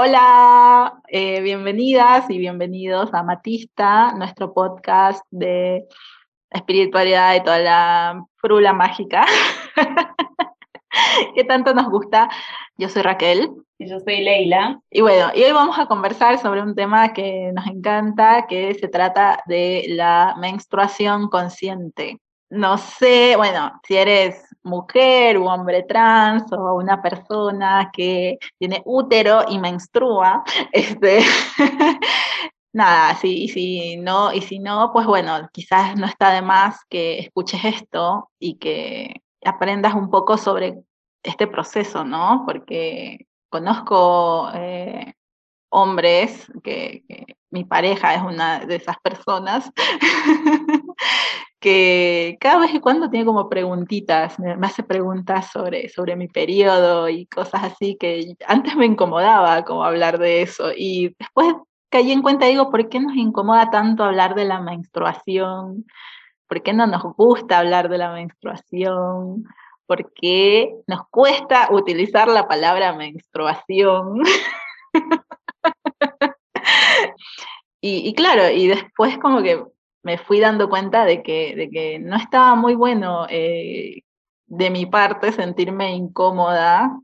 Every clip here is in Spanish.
Hola, eh, bienvenidas y bienvenidos a Matista, nuestro podcast de espiritualidad y toda la frula mágica que tanto nos gusta. Yo soy Raquel. Y yo soy Leila. Y bueno, y hoy vamos a conversar sobre un tema que nos encanta, que se trata de la menstruación consciente. No sé, bueno, si eres mujer o hombre trans o una persona que tiene útero y menstrua, este, nada, sí, si no, y si no, pues bueno, quizás no está de más que escuches esto y que aprendas un poco sobre este proceso, ¿no? Porque conozco eh, hombres, que, mi pareja es una de esas personas, que cada vez y cuando tiene como preguntitas, me, hace preguntas sobre, sobre mi periodo y cosas así que antes me incomodaba como hablar de eso y después caí en cuenta, digo, ¿por qué nos incomoda tanto hablar de la menstruación? ¿Por qué no nos gusta hablar de la menstruación? ¿Por qué nos cuesta utilizar la palabra menstruación? y, claro, y después como que me fui dando cuenta de que, de que no estaba muy bueno eh, de mi parte sentirme incómoda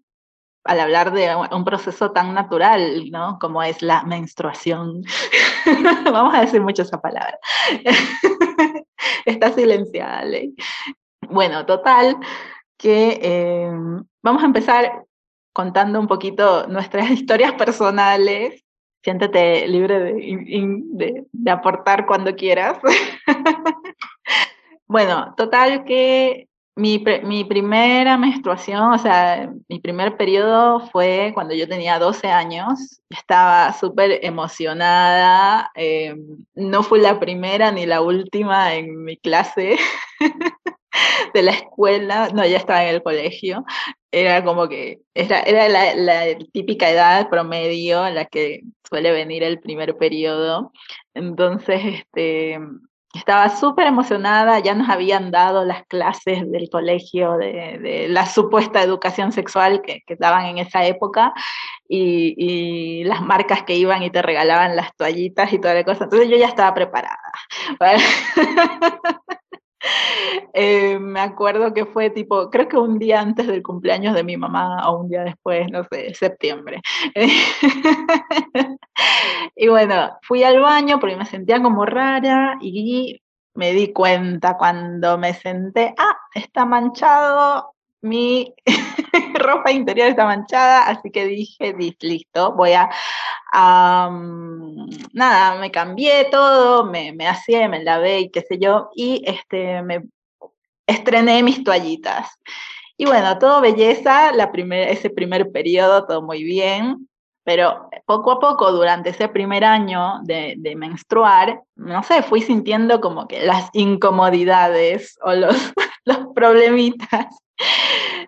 al hablar de un proceso tan natural, ¿no? Como es la menstruación. Vamos a decir mucho esa palabra. Está silenciada, Ley. Bueno, total, que eh, vamos a empezar contando un poquito nuestras historias personales siéntete libre de, de, aportar cuando quieras. bueno, total que mi, mi, primera menstruación, o sea, mi primer periodo fue cuando yo tenía 12 años. Estaba súper emocionada. Eh, no fui la primera ni la última en mi clase. de la escuela, no, ya estaba en el colegio, era como que era, era la, la, típica edad promedio en la que suele venir el primer periodo. Entonces, este, estaba súper emocionada, ya nos habían dado las clases del colegio de, de la supuesta educación sexual que, que, daban en esa época y, y, las marcas que iban y te regalaban las toallitas y toda la cosa. Entonces yo ya estaba preparada. Eh, me acuerdo que fue tipo, creo que un día antes del cumpleaños de mi mamá o un día después, no sé, septiembre. y bueno, fui al baño porque me sentía como rara y me di cuenta cuando me senté, ah, está manchado mi ropa interior está manchada, así que dije, listo, voy a, nada, me cambié todo, me, me hacía, me lavé y qué sé yo, y este, me estrené mis toallitas. Y bueno, todo belleza, la primer, ese primer periodo, todo muy bien, pero poco a poco, durante ese primer año de, de, menstruar, no sé, fui sintiendo como que las incomodidades o los, los problemitas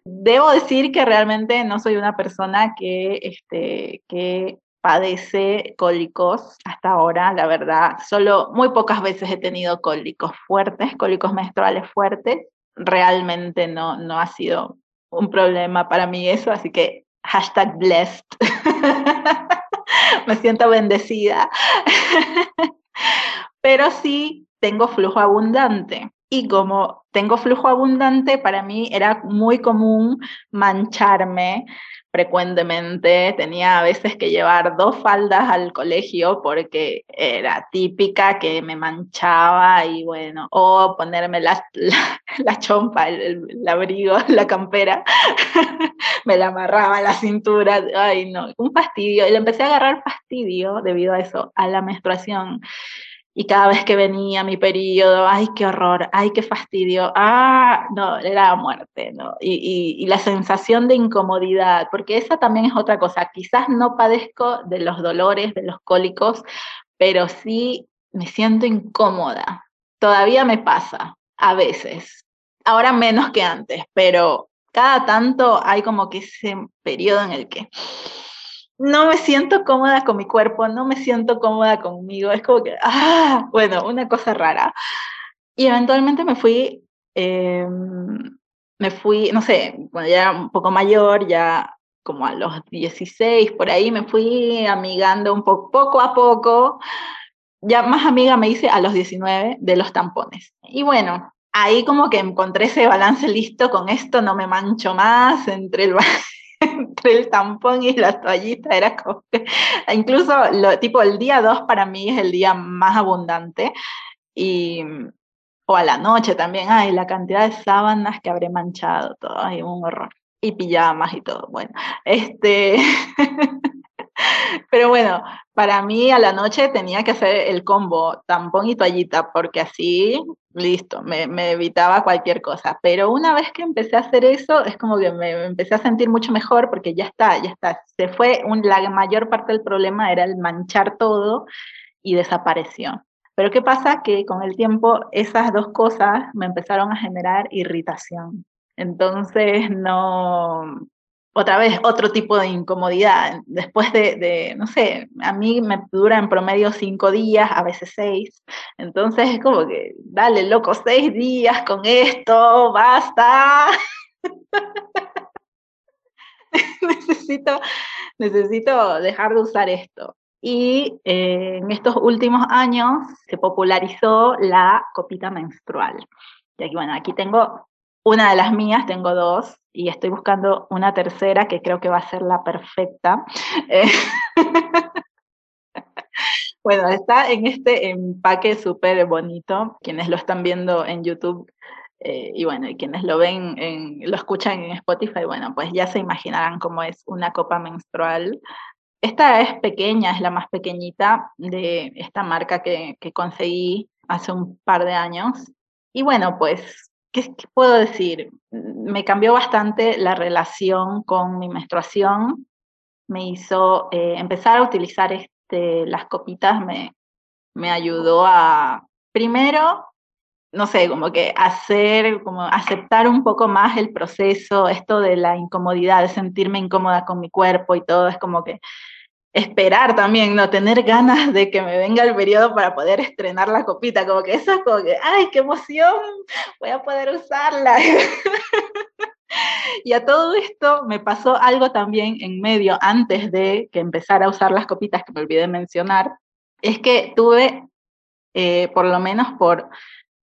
Debo decir que realmente no soy una persona que, este, que padece cólicos hasta ahora, la verdad. Solo muy pocas veces he tenido cólicos fuertes, cólicos menstruales fuertes. Realmente no, no ha sido un problema para mí eso, así que hashtag blessed. Me siento bendecida. Pero sí tengo flujo abundante. Y como tengo flujo abundante, para mí era muy común mancharme frecuentemente. Tenía a veces que llevar dos faldas al colegio porque era típica que me manchaba y bueno, o ponerme la, la, chompa, el, abrigo, la campera, me la amarraba a la cintura. Ay, no, un fastidio. Y le empecé a agarrar fastidio debido a eso, a la menstruación. Y cada vez que venía mi periodo, ay, qué horror, ay, qué fastidio, ah, no, era muerte, ¿no? Y, y, la sensación de incomodidad, porque esa también es otra cosa. Quizás no padezco de los dolores, de los cólicos, pero sí me siento incómoda. Todavía me pasa, a veces. Ahora menos que antes, pero cada tanto hay como que ese periodo en el que no me siento cómoda con mi cuerpo, no me siento cómoda conmigo, es como que, ah, bueno, una cosa rara. Y eventualmente me fui, eh, me fui, no sé, cuando ya era un poco mayor, ya como a los 16, por ahí me fui amigando un poco, poco a poco. Ya más amiga me hice a los 19 de los tampones. Y bueno, ahí como que encontré ese balance listo, con esto no me mancho más entre el, entre el tampón y la toallita, era como que, incluso lo, tipo el día 2 para mí es el día más abundante y o a la noche también, ay, la cantidad de sábanas que habré manchado, todo, ay, un horror. Y pijamas y todo, bueno, este, pero bueno, para mí a la noche tenía que hacer el combo tampón y toallita, porque así, listo, me, evitaba cualquier cosa. Pero una vez que empecé a hacer eso, es como que me, empecé a sentir mucho mejor, porque ya está, ya está. Se fue, la mayor parte del problema era el manchar todo y desapareció. Pero ¿qué pasa? Que con el tiempo esas dos cosas me empezaron a generar irritación. Entonces, no, otra vez, otro tipo de incomodidad. Después de, no sé, a mí me dura en promedio cinco días, a veces seis. Entonces es como que, dale, loco, seis días con esto, basta. necesito, necesito dejar de usar esto. Y eh, en estos últimos años se popularizó la copita menstrual. Y aquí, bueno, aquí tengo una de las mías, tengo dos, y estoy buscando una tercera que creo que va a ser la perfecta. Eh, bueno, está en este empaque súper bonito. Quienes lo están viendo en YouTube eh, y bueno, y quienes lo ven, en, lo escuchan en Spotify, bueno, pues ya se imaginarán cómo es una copa menstrual esta es pequeña, es la más pequeñita de esta marca que, conseguí hace un par de años. Y bueno, pues, ¿qué, puedo decir? Me cambió bastante la relación con mi menstruación. Me hizo eh, empezar a utilizar este, las copitas, me, me ayudó a, primero, no sé, como que hacer, como aceptar un poco más el proceso, esto de la incomodidad, de sentirme incómoda con mi cuerpo y todo, es como que esperar también, no tener ganas de que me venga el periodo para poder estrenar la copita, como que eso es como que, ay, qué emoción, voy a poder usarla. y a todo esto me pasó algo también en medio, antes de que empezara a usar las copitas que me olvidé mencionar, es que tuve, eh, por lo menos por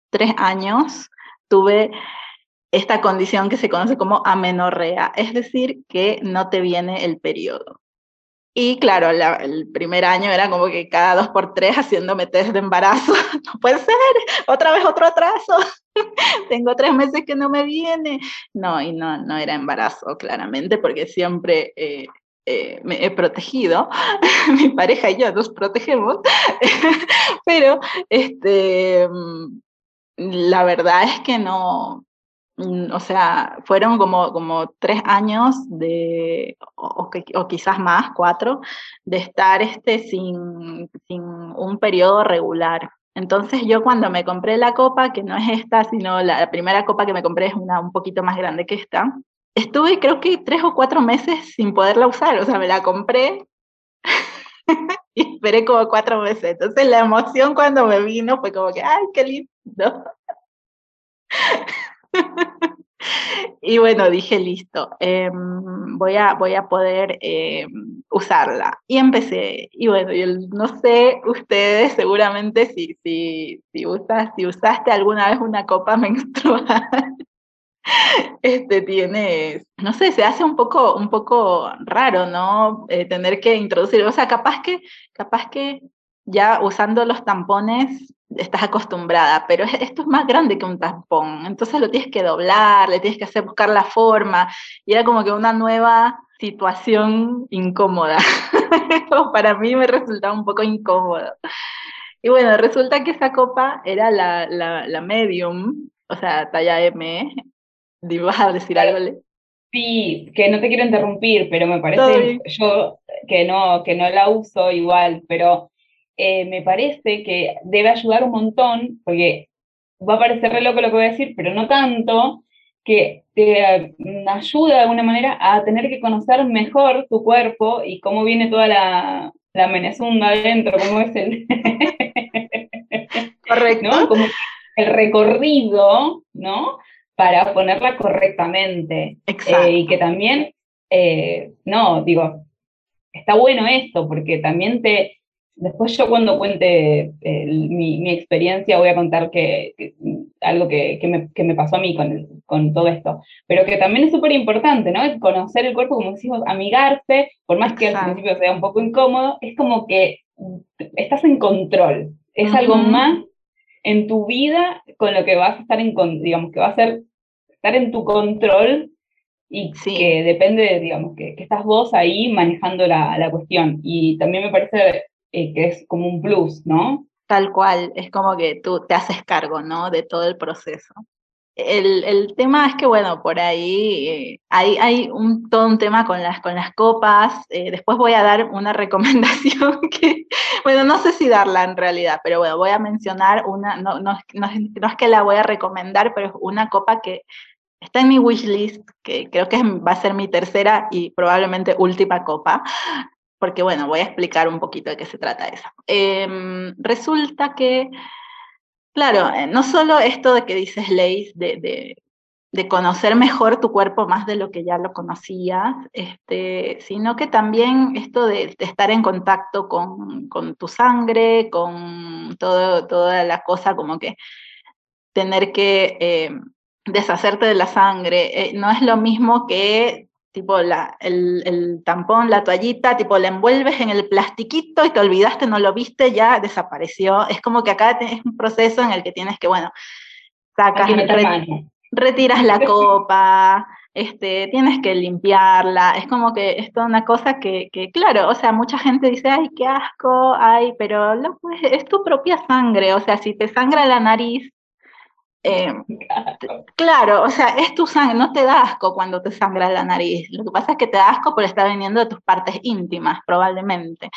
tres años, tuve esta condición que se conoce como amenorrea, es decir, que no te viene el periodo. Y claro, el primer año era como que cada dos por tres haciéndome test de embarazo. No puede ser, otra vez otro atraso. Tengo tres meses que no me viene. No, y no, no era embarazo, claramente, porque siempre eh, eh, me he protegido. Mi pareja y yo nos protegemos. Pero este, mm, la verdad es que no, o sea, fueron como, como tres años de, o, quizás más, cuatro, de estar este, sin, sin un periodo regular. Entonces yo cuando me compré la copa, que no es esta, sino la, primera copa que me compré es una un poquito más grande que esta, estuve creo que tres o cuatro meses sin poderla usar, o sea, me la compré y esperé como cuatro meses. Entonces la emoción cuando me vino fue como que, ay, qué lindo. y bueno, dije, listo, em, voy, a, voy a poder em, usarla. Y empecé, y bueno, yo no sé ustedes seguramente si, si, si, usas, si usaste alguna vez una copa menstrual, este tienes, no sé, se hace un poco, un poco raro, ¿no? Eh, tener que introducir, o sea, capaz que, capaz que ya usando los tampones estás acostumbrada, pero esto es más grande que un tampón, entonces lo tienes que doblar, le tienes que hacer buscar la forma, y era como que una nueva situación incómoda. Para mí me resultaba un poco incómodo. Y bueno, resulta que esa copa era la, la, medium, o sea, talla M. ¿Vas a decir algo? Sí, que no te quiero interrumpir, pero me parece yo que no, que no la uso igual, pero eh, me parece que debe ayudar un montón, porque va a parecer re loco lo que voy a decir, pero no tanto, que te mm, ayuda de alguna manera a tener que conocer mejor tu cuerpo y cómo viene toda la, la menezunda adentro, cómo es el... Correcto. Como el recorrido, ¿no? Para ponerla correctamente. Exacto. Eh, y que también eh, no, digo, está bueno esto, porque también te, después yo cuando cuente eh, mi, experiencia voy a contar que, algo que, me, pasó a mí con, con todo esto, pero que también es súper importante, ¿no? Conocer el cuerpo, como decimos, amigarse, por más que al principio sea un poco incómodo, es como que estás en control, es algo más en tu vida con lo que vas a estar en, digamos, que va a ser estar en tu control y que depende, digamos, que, que, estás vos ahí manejando la, la cuestión. Y también me parece eh, que es como un plus, ¿no? Tal cual, es como que tú te haces cargo, ¿no? De todo el proceso. El, el tema es que, bueno, por ahí eh, hay, hay un, todo un tema con las, con las copas. Eh, después voy a dar una recomendación que, bueno, no sé si darla en realidad, pero bueno, voy a mencionar una, no, no, no, no es que la voy a recomendar, pero es una copa que está en mi wishlist, que creo que va a ser mi tercera y probablemente última copa, porque bueno, voy a explicar un poquito de qué se trata eso. Em, resulta que, claro, eh, no solo esto de que dices, Leis, de, de, conocer mejor tu cuerpo más de lo que ya lo conocías, este, sino que también esto de, estar en contacto con, con, tu sangre, con todo, toda la cosa como que tener que em, deshacerte de la sangre, eh, no es lo mismo que tipo la, el, el, tampón, la toallita, tipo la envuelves en el plastiquito y te olvidaste, no lo viste, ya desapareció. Es como que acá es un proceso en el que tienes que, bueno, sacas, retiras la copa, este, tienes que limpiarla, es como que es toda una cosa que, que, claro, o sea, mucha gente dice, ay, qué asco, ay, pero es tu propia sangre, o sea, si te sangra la nariz, eh, claro, o sea, es tu sangre, no te da asco cuando te sangra la nariz. Lo que pasa es que te da asco por estar viniendo de tus partes íntimas, probablemente.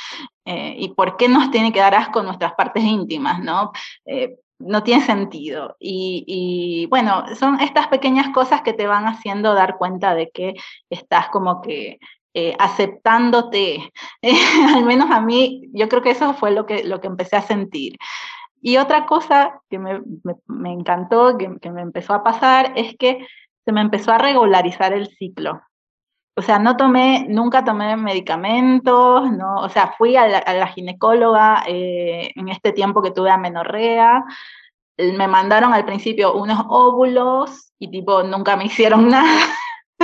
Eh, ¿Y por qué nos tiene que dar asco nuestras partes íntimas, no? Eh, no tiene sentido. Y, bueno, son estas pequeñas cosas que te van haciendo dar cuenta de que estás como que aceptándote. al menos a mí, yo creo que eso fue lo que, lo que empecé a sentir. Y otra cosa que me, encantó, que, me empezó a pasar, es que se me empezó a regularizar el ciclo. O sea, no tomé, nunca tomé medicamentos, no, o sea, fui a la, ginecóloga eh, en este tiempo que tuve amenorrea, me mandaron al principio unos óvulos y tipo nunca me hicieron nada.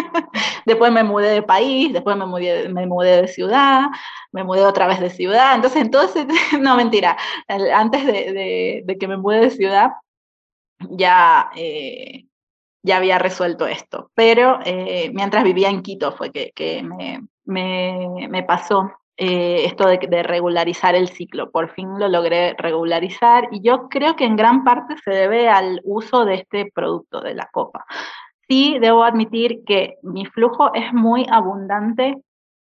después me mudé de país, después me mudé, me mudé de ciudad, me mudé otra vez de ciudad. Entonces, entonces no mentira, antes de, de, que me mudé de ciudad, ya, eh, ya había resuelto esto. Pero eh, mientras vivía en Quito fue que, que me, me, me, pasó eh, esto de, de, regularizar el ciclo. Por fin lo logré regularizar y yo creo que en gran parte se debe al uso de este producto, de la copa sí debo admitir que mi flujo es muy abundante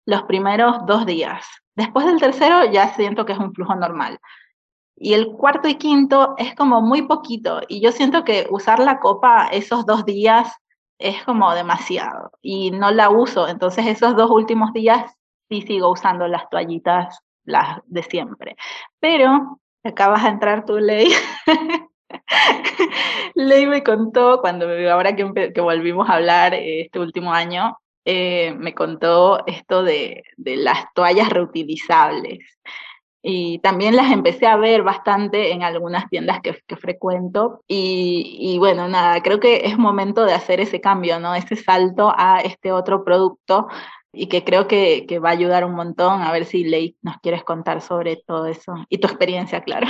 los primeros dos días. Después del tercero ya siento que es un flujo normal. Y el cuarto y quinto es como muy poquito. Y yo siento que usar la copa esos dos días es como demasiado. Y no la uso. Entonces esos dos últimos días sí sigo usando las toallitas, las de siempre. Pero acabas de entrar tu ley. Ley me contó, cuando ahora que, volvimos a hablar eh, este último año, eh, me contó esto de, las toallas reutilizables. Y también las empecé a ver bastante en algunas tiendas que, frecuento. Y, y, bueno, nada, creo que es momento de hacer ese cambio, ¿no? Ese salto a este otro producto y que creo que, que va a ayudar un montón. A ver si Ley nos quieres contar sobre todo eso y tu experiencia, claro.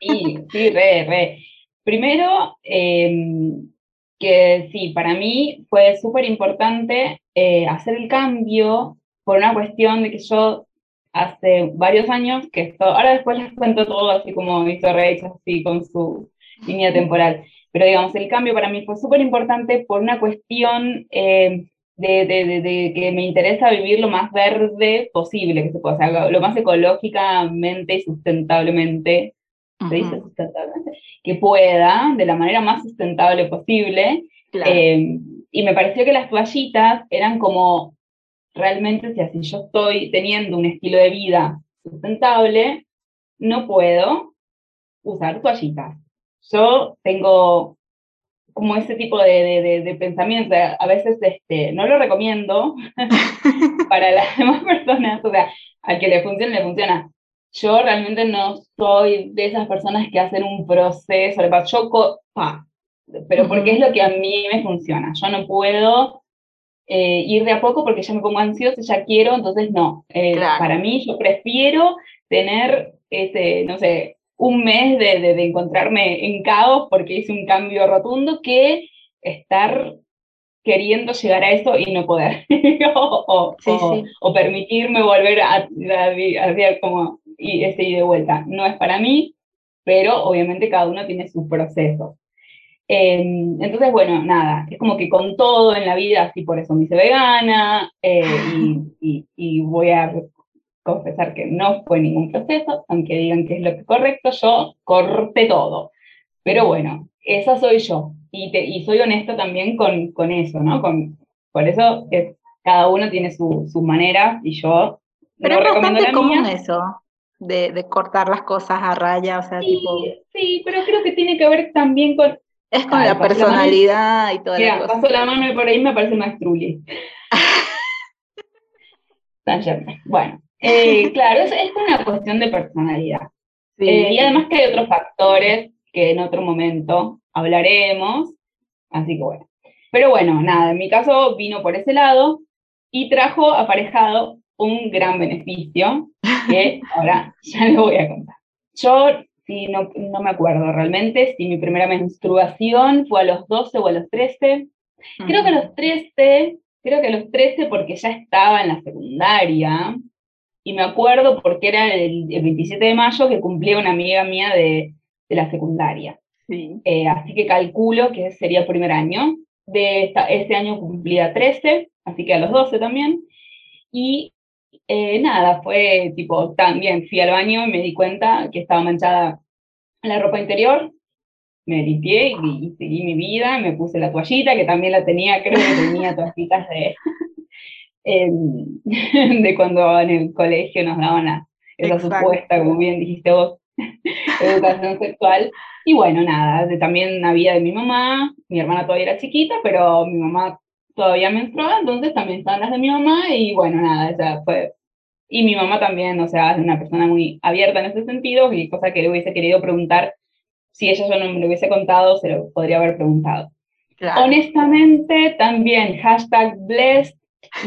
Sí, sí, re, re. Primero, em, que sí, para mí fue súper importante eh, hacer el cambio por una cuestión de que yo hace varios años que esto, ahora después les cuento todo así como hizo Reyes, así con su línea temporal, pero digamos, el cambio para mí fue súper importante por una cuestión em, de, de, de, que me interesa vivir lo más verde posible que se pueda, hacer, lo más ecológicamente y sustentablemente que pueda, de la manera más sustentable posible. Eh, y me pareció que las toallitas eran como, realmente, si así yo estoy teniendo un estilo de vida sustentable, no puedo usar toallitas. Yo tengo como ese tipo de, de, pensamiento. A veces este, no lo recomiendo para las demás personas, o sea, al que le funcione, le funciona. Yo realmente no soy de esas personas que hacen un proceso, yo, pa, pero porque es lo que a mí me funciona. Yo no puedo eh, ir de a poco porque ya me pongo ansiosa, ya quiero, entonces no. Eh, para mí yo prefiero tener ese, no sé, un mes de, de, encontrarme en caos porque hice un cambio rotundo que estar queriendo llegar a eso y no poder. o, o, permitirme volver a, hacer como y ese de vuelta. No es para mí, pero obviamente cada uno tiene su proceso. Em, entonces, bueno, nada, es como que con todo en la vida, así por eso me hice vegana eh, y, y, voy a confesar que no fue ningún proceso, aunque digan que es lo que correcto, yo corté todo. Pero bueno, esa soy yo. Y, y soy honesta también con, con eso, ¿no? Con, por eso es, cada uno tiene su, su manera y yo Pero no es bastante común eso, de, de, cortar las cosas a raya, o sea, sí, tipo... Sí, pero creo que tiene que ver también con... Es con la personalidad y todo eso. paso la mano y por ahí me parece más trulli. bueno, eh, claro, es, es, una cuestión de personalidad. Eh, y además que hay otros factores que en otro momento hablaremos, así que bueno. Pero bueno, nada, en mi caso vino por ese lado y trajo aparejado un gran beneficio que ahora ya les voy a contar. Yo, sí, no, no me acuerdo realmente si mi primera menstruación fue a los 12 o a los 13. Creo que a los 13, creo que a los 13 porque ya estaba en la secundaria, y me acuerdo porque era el, 27 de mayo que cumplía una amiga mía de, de la secundaria. Sí. Eh, así que calculo que sería el primer año. De esta, ese año cumplía 13, así que a los 12 también. Y eh, nada, fue tipo, también fui al baño y me di cuenta que estaba manchada la ropa interior. Me limpié y, y seguí mi vida, me puse la toallita, que también la tenía, creo que tenía toallitas de, Em, de cuando en el colegio nos daban esa supuesta, como bien dijiste vos, educación sexual. Y bueno, nada, también había de mi mamá, mi hermana todavía era chiquita, pero mi mamá todavía menstruaba, entonces también estaban las de mi mamá y bueno, nada, esa fue... Y mi mamá también, o sea, es una persona muy abierta en ese sentido, y cosa que le hubiese querido preguntar, si ella yo no me lo hubiese contado, se lo podría haber preguntado. Honestamente, también, hashtag blessed,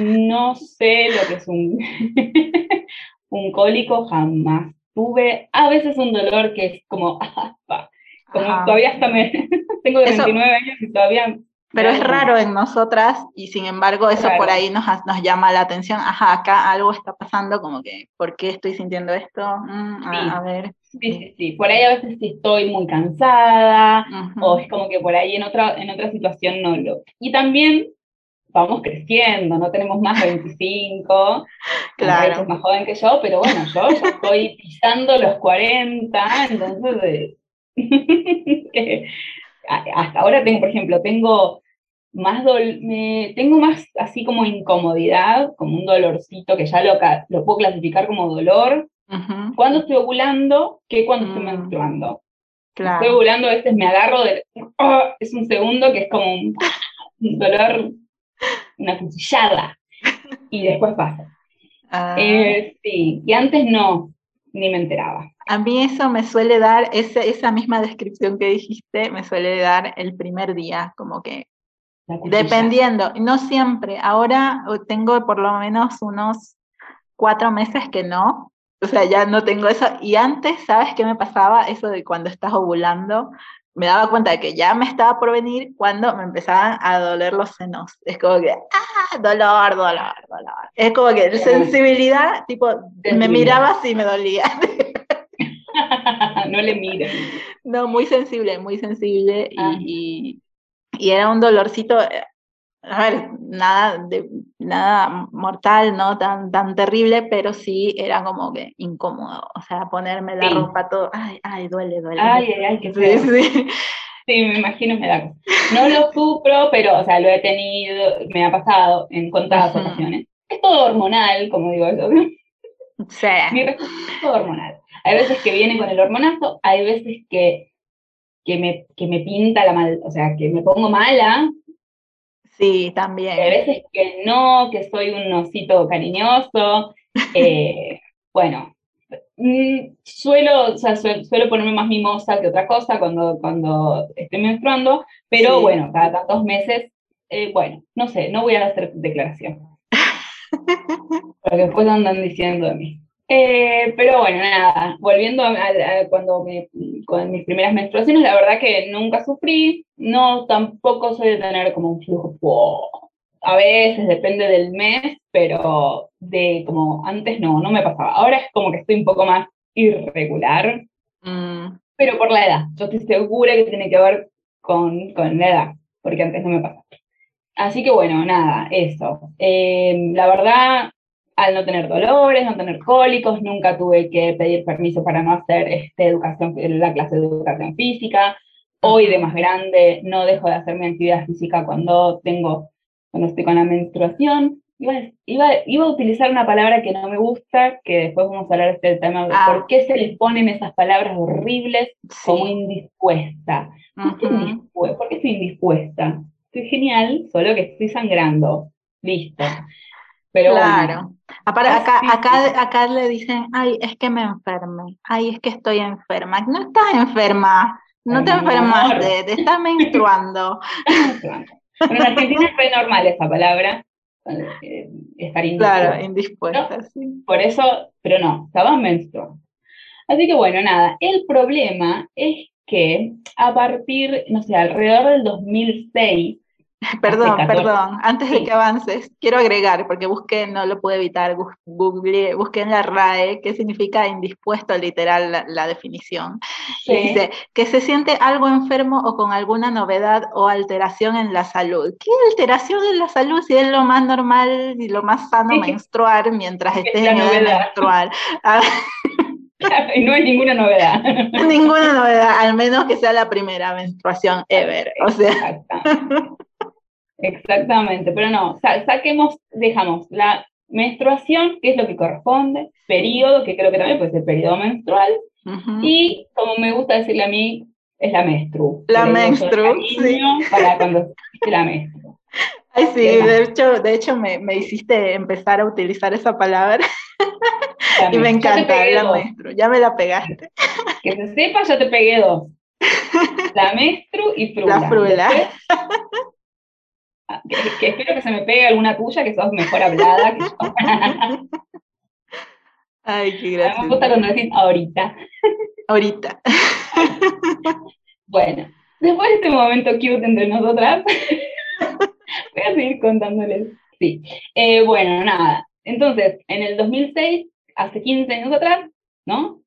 no sé lo que es un, un cólico, jamás tuve. A veces un dolor que es como, como todavía hasta me, tengo 29 años y todavía... Pero es raro en nosotras y sin embargo eso por ahí nos, nos llama la atención. Ajá, acá algo está pasando, como que, ¿por qué estoy sintiendo esto? Mm, a, ver. Sí, sí, sí. Por ahí a veces sí estoy muy cansada o es como que por ahí en otra, en otra situación no lo... Y también vamos creciendo, no tenemos más de 25, claro. es más joven que yo, pero bueno, yo ya estoy pisando los 40, entonces eh, hasta ahora tengo, por ejemplo, tengo más me, tengo más así como incomodidad, como un dolorcito que ya lo, lo puedo clasificar como dolor, cuando estoy ovulando que cuando estoy mm. menstruando. Claro. Estoy ovulando, a veces me agarro de... ¡ah! es un segundo que es como un dolor una cuchillada, y después pasa. Ah. Eh, sí, y antes no, ni me enteraba. A mí eso me suele dar, ese, esa misma descripción que dijiste, me suele dar el primer día, como que dependiendo, no siempre, ahora tengo por lo menos unos cuatro meses que no, o sea, ya no tengo eso, y antes, ¿sabes qué me pasaba? Eso de cuando estás ovulando, me daba cuenta de que ya me estaba por venir cuando me empezaban a doler los senos. Es como que, ah, dolor, dolor, dolor. Es como que sensibilidad, tipo, me miraba y me dolía. no le miren. No, muy sensible, muy sensible. Ah. Y, y, era un dolorcito, eh, a ver, nada, de, nada mortal, no tan, tan terrible, pero sí era como que incómodo. O sea, ponerme la ropa todo, ay, ay, duele, duele. Ay, ay, ay, qué feo. Sí, sí. me imagino, me da. No lo sufro, pero, o sea, lo he tenido, me ha pasado en contadas ocasiones. Es todo hormonal, como digo yo. Sí. Mi respuesta es todo hormonal. Hay veces que viene con el hormonazo, hay veces que que me, que me pinta la mal, o sea, que me pongo mala. Sí, también. a veces que no, que soy un osito cariñoso. Eh, bueno, mm, suelo, o sea, suelo, ponerme más mimosa que otra cosa cuando, cuando estoy menstruando, pero bueno, cada tantos meses, eh, bueno, no sé, no voy a hacer declaración. Porque después andan diciendo de mí. Eh, pero bueno, nada, volviendo a, cuando con mis primeras menstruaciones, la verdad que nunca sufrí, no tampoco soy de tener como un flujo, a veces depende del mes, pero de como antes no, no me pasaba. Ahora es como que estoy un poco más irregular, mm. pero por la edad, yo estoy segura que tiene que ver con, con la edad, porque antes no me pasaba. Así que bueno, nada, eso. Eh, la verdad, al no tener dolores, no tener cólicos, nunca tuve que pedir permiso para no hacer este, educación, la clase de educación física. Hoy de más grande no dejo de hacer mi actividad física cuando tengo, cuando estoy con la menstruación. Iba, iba, iba a utilizar una palabra que no me gusta, que después vamos a hablar de este tema, de ah. por qué se les ponen esas palabras horribles como indispuesta. ¿Por qué estoy indispuesta? Estoy genial, solo que estoy sangrando. Listo. Pero claro. acá, acá, acá le dicen, ay, es que me enferme, ay, es que estoy enferma. No estás enferma, no te enfermaste, te estás menstruando. en Argentina es normal esa palabra, eh, estar indispuesta. Claro, indispuesta, sí. Por eso, pero no, estaba menstruando. Así que bueno, nada, el problema es que a partir, no sé, alrededor del 2006, Perdón, perdón, antes de que avances, quiero agregar, porque busqué, no lo pude evitar, busqué, busqué en la RAE qué significa indispuesto, literal, la, definición. dice que se siente algo enfermo o con alguna novedad o alteración en la salud. ¿Qué alteración en la salud si es lo más normal y lo más sano menstruar mientras estés en edad menstrual? y no hay ninguna novedad. ninguna novedad, al menos que sea la primera menstruación ever. O sea. Exactamente, pero no, saquemos, dejamos la menstruación, que es lo que corresponde, periodo, que creo que también puede ser periodo menstrual, y como me gusta decirle a mí, es la menstru. La menstru, sí. Para cuando la menstru. Ay, sí, de hecho, de hecho me, me, hiciste empezar a utilizar esa palabra. y me encanta, la menstru, ya me la pegaste. Que se sepa, ya te pegué dos. La menstru y frula. La frula. Que, espero que se me pegue alguna tuya, que sos mejor hablada que yo. Ay, qué gracia. Me gusta cuando decís ahorita. Ahorita. Bueno, después de este momento cute entre nosotras, voy a seguir contándoles. Sí. Eh, bueno, nada. Entonces, en el 2006, hace 15 años atrás, ¿no?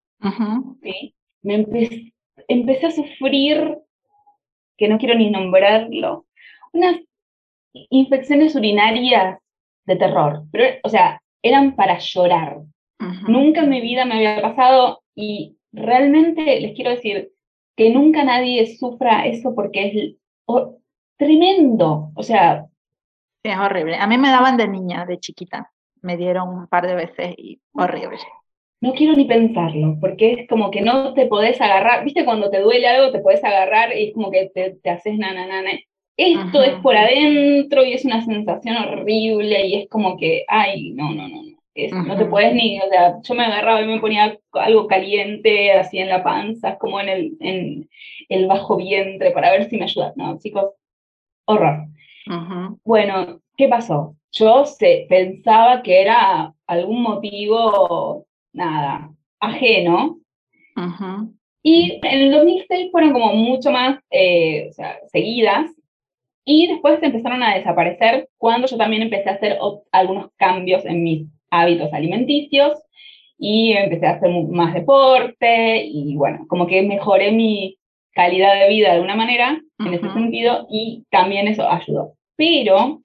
Sí. Me empecé, empecé a sufrir, que no quiero ni nombrarlo, unas infecciones urinarias de terror, pero, o sea, eran para llorar. Nunca en mi vida me había pasado y realmente les quiero decir que nunca nadie sufra eso porque es tremendo, o sea... es horrible. A mí me daban de niña, de chiquita. Me dieron un par de veces y horrible. No quiero ni pensarlo, porque es como que no te podés agarrar, viste cuando te duele algo, te podés agarrar y es como que te, te haces na, na, esto es por adentro y es una sensación horrible y es como que, ay, no, no, no, no, no te puedes ni, o sea, yo me agarraba y me ponía algo caliente así en la panza, como en el, en el bajo vientre para ver si me ayuda. No, chicos, horror. Bueno, ¿qué pasó? Yo se, pensaba que era algún motivo, nada, ajeno. Y en el 2006 fueron como mucho más eh, o sea, seguidas y después empezaron a desaparecer cuando yo también empecé a hacer algunos cambios en mis hábitos alimenticios y empecé a hacer más deporte y bueno, como que mejoré mi calidad de vida de alguna manera en ese sentido y también eso ayudó. Pero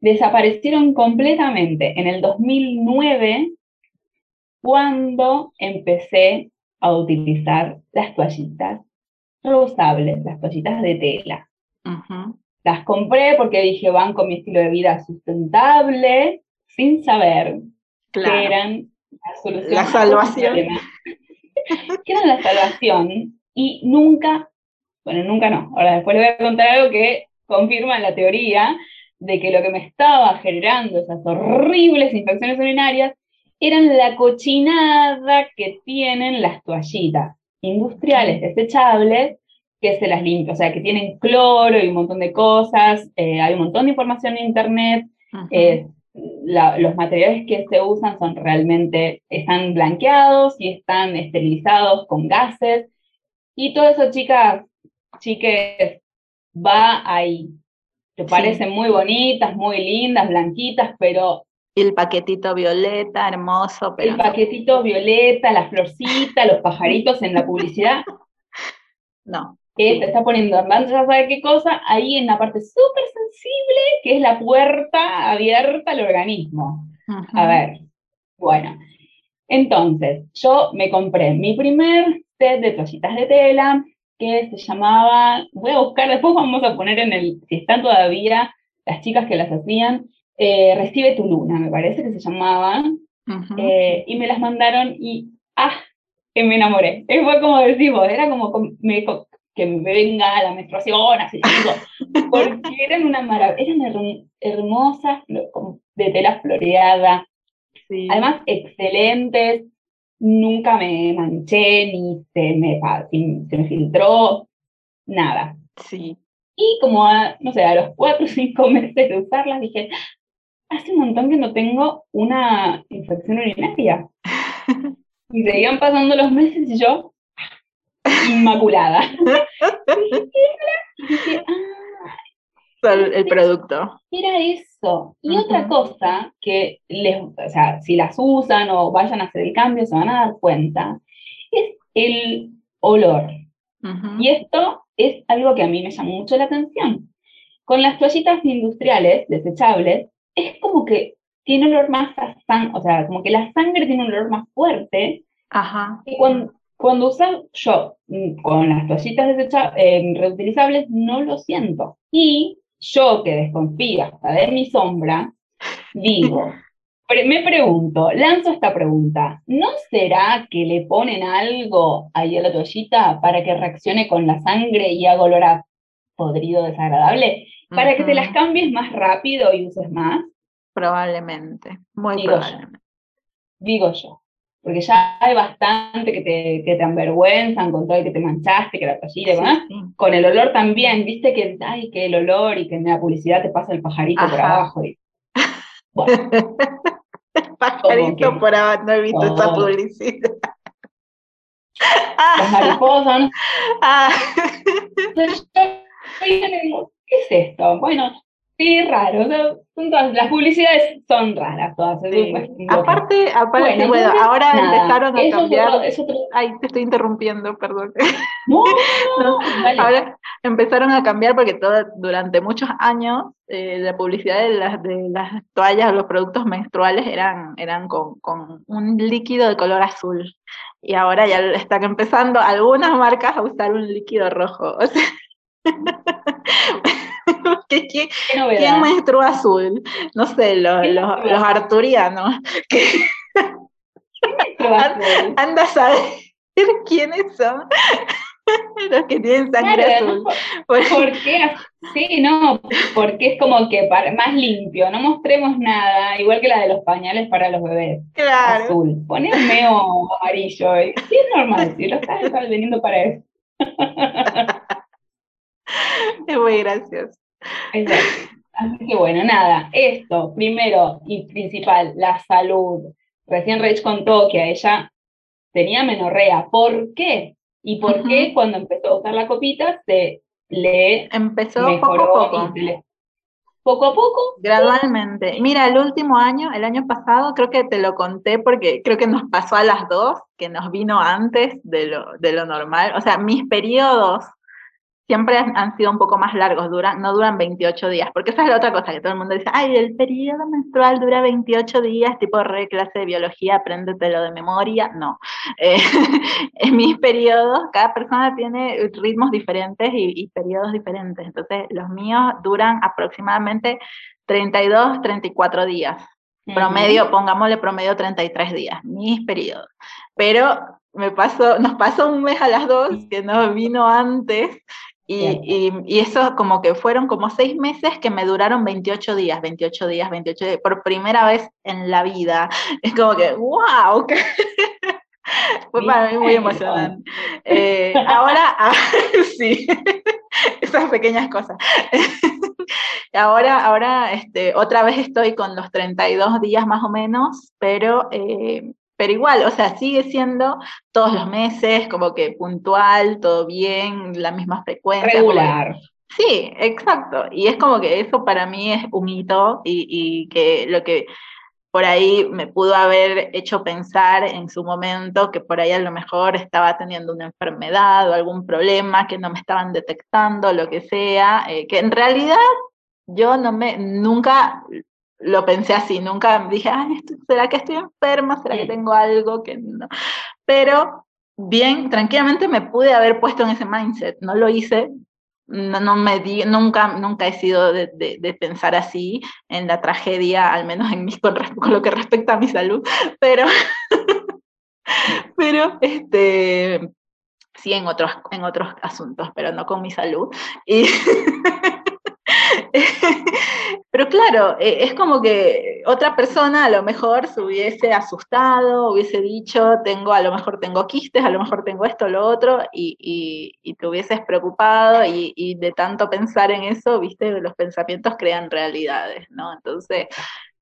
desaparecieron completamente en el 2009 cuando empecé a utilizar las toallitas reusables, las toallitas de tela. Las compré porque dije, van con mi estilo de vida sustentable, sin saber que eran la solución. La salvación. que eran la salvación y nunca, Bueno, nunca no. Ahora después le voy a contar algo que confirma la teoría de que lo que me estaba generando esas horribles infecciones urinarias eran la cochinada que tienen las toallitas industriales desechables que se las limpian, o sea, que tienen cloro y un montón de cosas, eh, hay un montón de información en internet, eh, los materiales que se usan son realmente, están blanqueados y están esterilizados con gases, y todo eso, chicas, chiques, va ahí. Te parecen muy bonitas, muy lindas, blanquitas, pero el paquetito violeta, hermoso. Pero el paquetito violeta, la florcita, los pajaritos en la publicidad. No. Que te está poniendo ya sabe qué cosa, ahí en la parte súper sensible, que es la puerta abierta al organismo. A ver, bueno. Entonces, yo me compré mi primer set de toallitas de tela, que se llamaba, voy a buscar, después vamos a poner en el, si están todavía las chicas que las hacían, eh, Recibe tu luna, me parece que se llamaba, eh, y me las mandaron y, ah, que me enamoré. Y fue como decimos, era como que me venga la menstruación, así, porque eran una maravilla, eran hermosas, de tela floreada, además excelentes, nunca me manché, ni se me, se me filtró, nada. Sí. Y como, a, no sé, a los cuatro o cinco meses de usarlas, dije, hace un montón que no tengo una infección urinaria. y seguían pasando los meses y yo, inmaculada. y dije, ah, el producto. Era eso. Y otra cosa que les, o sea, si las usan o vayan a hacer el cambio, se van a dar cuenta, es el olor. Y esto es algo que a mí me llama mucho la atención. Con las toallitas industriales desechables, es como que tiene olor más a sangre, o sea, como que la sangre tiene un olor más fuerte. Ajá. Y cuando, cuando uso yo mm, con las toallitas eh, reutilizables no lo siento. Y yo que desconfío hasta de mi sombra, digo, me pregunto, lanzo esta pregunta, ¿no será que le ponen algo ahí a la toallita para que reaccione con la sangre y haga olor a podrido desagradable? para que te las cambies más rápido y uses más? Probablemente, muy probablemente. digo yo, porque ya hay bastante que te, que te avergüenzan con todo el que te manchaste, que la toallita, con el olor también, viste que, ay, que el olor y que en la publicidad te pasa el pajarito por abajo. Y, bueno. pajarito por abajo, no he visto esa publicidad. Las mariposas. Ah. ¿qué es esto? Bueno, sí, raro. las publicidades son raras todas. Aparte, aparte bueno, ahora empezaron a cambiar. Ay, te estoy interrumpiendo, perdón. No, no, Ahora empezaron a cambiar porque todo, durante muchos años eh, la publicidad de las, de las toallas o los productos menstruales eran, eran con, con un líquido de color azul. Y ahora ya están empezando algunas marcas a usar un líquido rojo. O sea, ¿Qué, quién, ¿Quién azul? No sé, los, los, los arturianos. Anda a saber quiénes son los que tienen sangre azul. ¿Por qué? Sí, no, porque es como que para, más limpio, no mostremos nada, igual que la de los pañales para los bebés. Claro. Azul. Poné un meo amarillo. Sí, es normal, si lo estás veniendo para eso. es muy gracioso. Exacto. Así que bueno, nada, esto, primero y principal, la salud. Recién Rach contó que a ella tenía menorrea. ¿Por qué? ¿Y por qué cuando empezó a usar la copita se le empezó poco a poco? poco a poco. Gradualmente. Mira, el último año, el año pasado, creo que te lo conté porque creo que nos pasó a las dos, que nos vino antes de lo, de lo normal. O sea, mis periodos siempre han sido un poco más largos, duran, no duran 28 días, porque esa es la otra cosa que todo el mundo dice, ay, el periodo menstrual dura 28 días, tipo re clase de biología, apréndetelo de memoria, no. Eh, en mis periodos, cada persona tiene ritmos diferentes y, periodos diferentes, entonces los míos duran aproximadamente 32, 34 días. Promedio, pongámosle promedio 33 días, mis periodos. Pero me pasó, nos pasó un mes a las dos, que no vino antes, Y, y, eso como que fueron como seis meses que me duraron 28 días, 28 días, 28 días, por primera vez en la vida. Es como que, wow, fue para mí muy emocionante. Eh, ahora, ah, sí, esas pequeñas cosas. ahora, ahora este, otra vez estoy con los 32 días más o menos, pero eh, pero igual, o sea, sigue siendo todos los meses, como que puntual, todo bien, la misma frecuencia. Regular. Sí, exacto. Y es como que eso para mí es un hito y, y, que lo que por ahí me pudo haber hecho pensar en su momento que por ahí a lo mejor estaba teniendo una enfermedad o algún problema que no me estaban detectando, lo que sea, eh, que en realidad yo no me, nunca lo pensé así, nunca dije, Ay, ¿será que estoy enferma? ¿Será que tengo algo que no? Pero bien, tranquilamente me pude haber puesto en ese mindset, no lo hice, no, no me di, nunca, nunca he sido de, de, pensar así en la tragedia, al menos en mi, con, con lo que respecta a mi salud, pero, pero este, sí en otros, en otros asuntos, pero no con mi salud. Y Pero claro, eh, es como que otra persona a lo mejor se hubiese asustado, hubiese dicho, tengo, a lo mejor tengo quistes, a lo mejor tengo esto, lo otro, y, te hubieses preocupado y, de tanto pensar en eso, viste, los pensamientos crean realidades, ¿no? Entonces,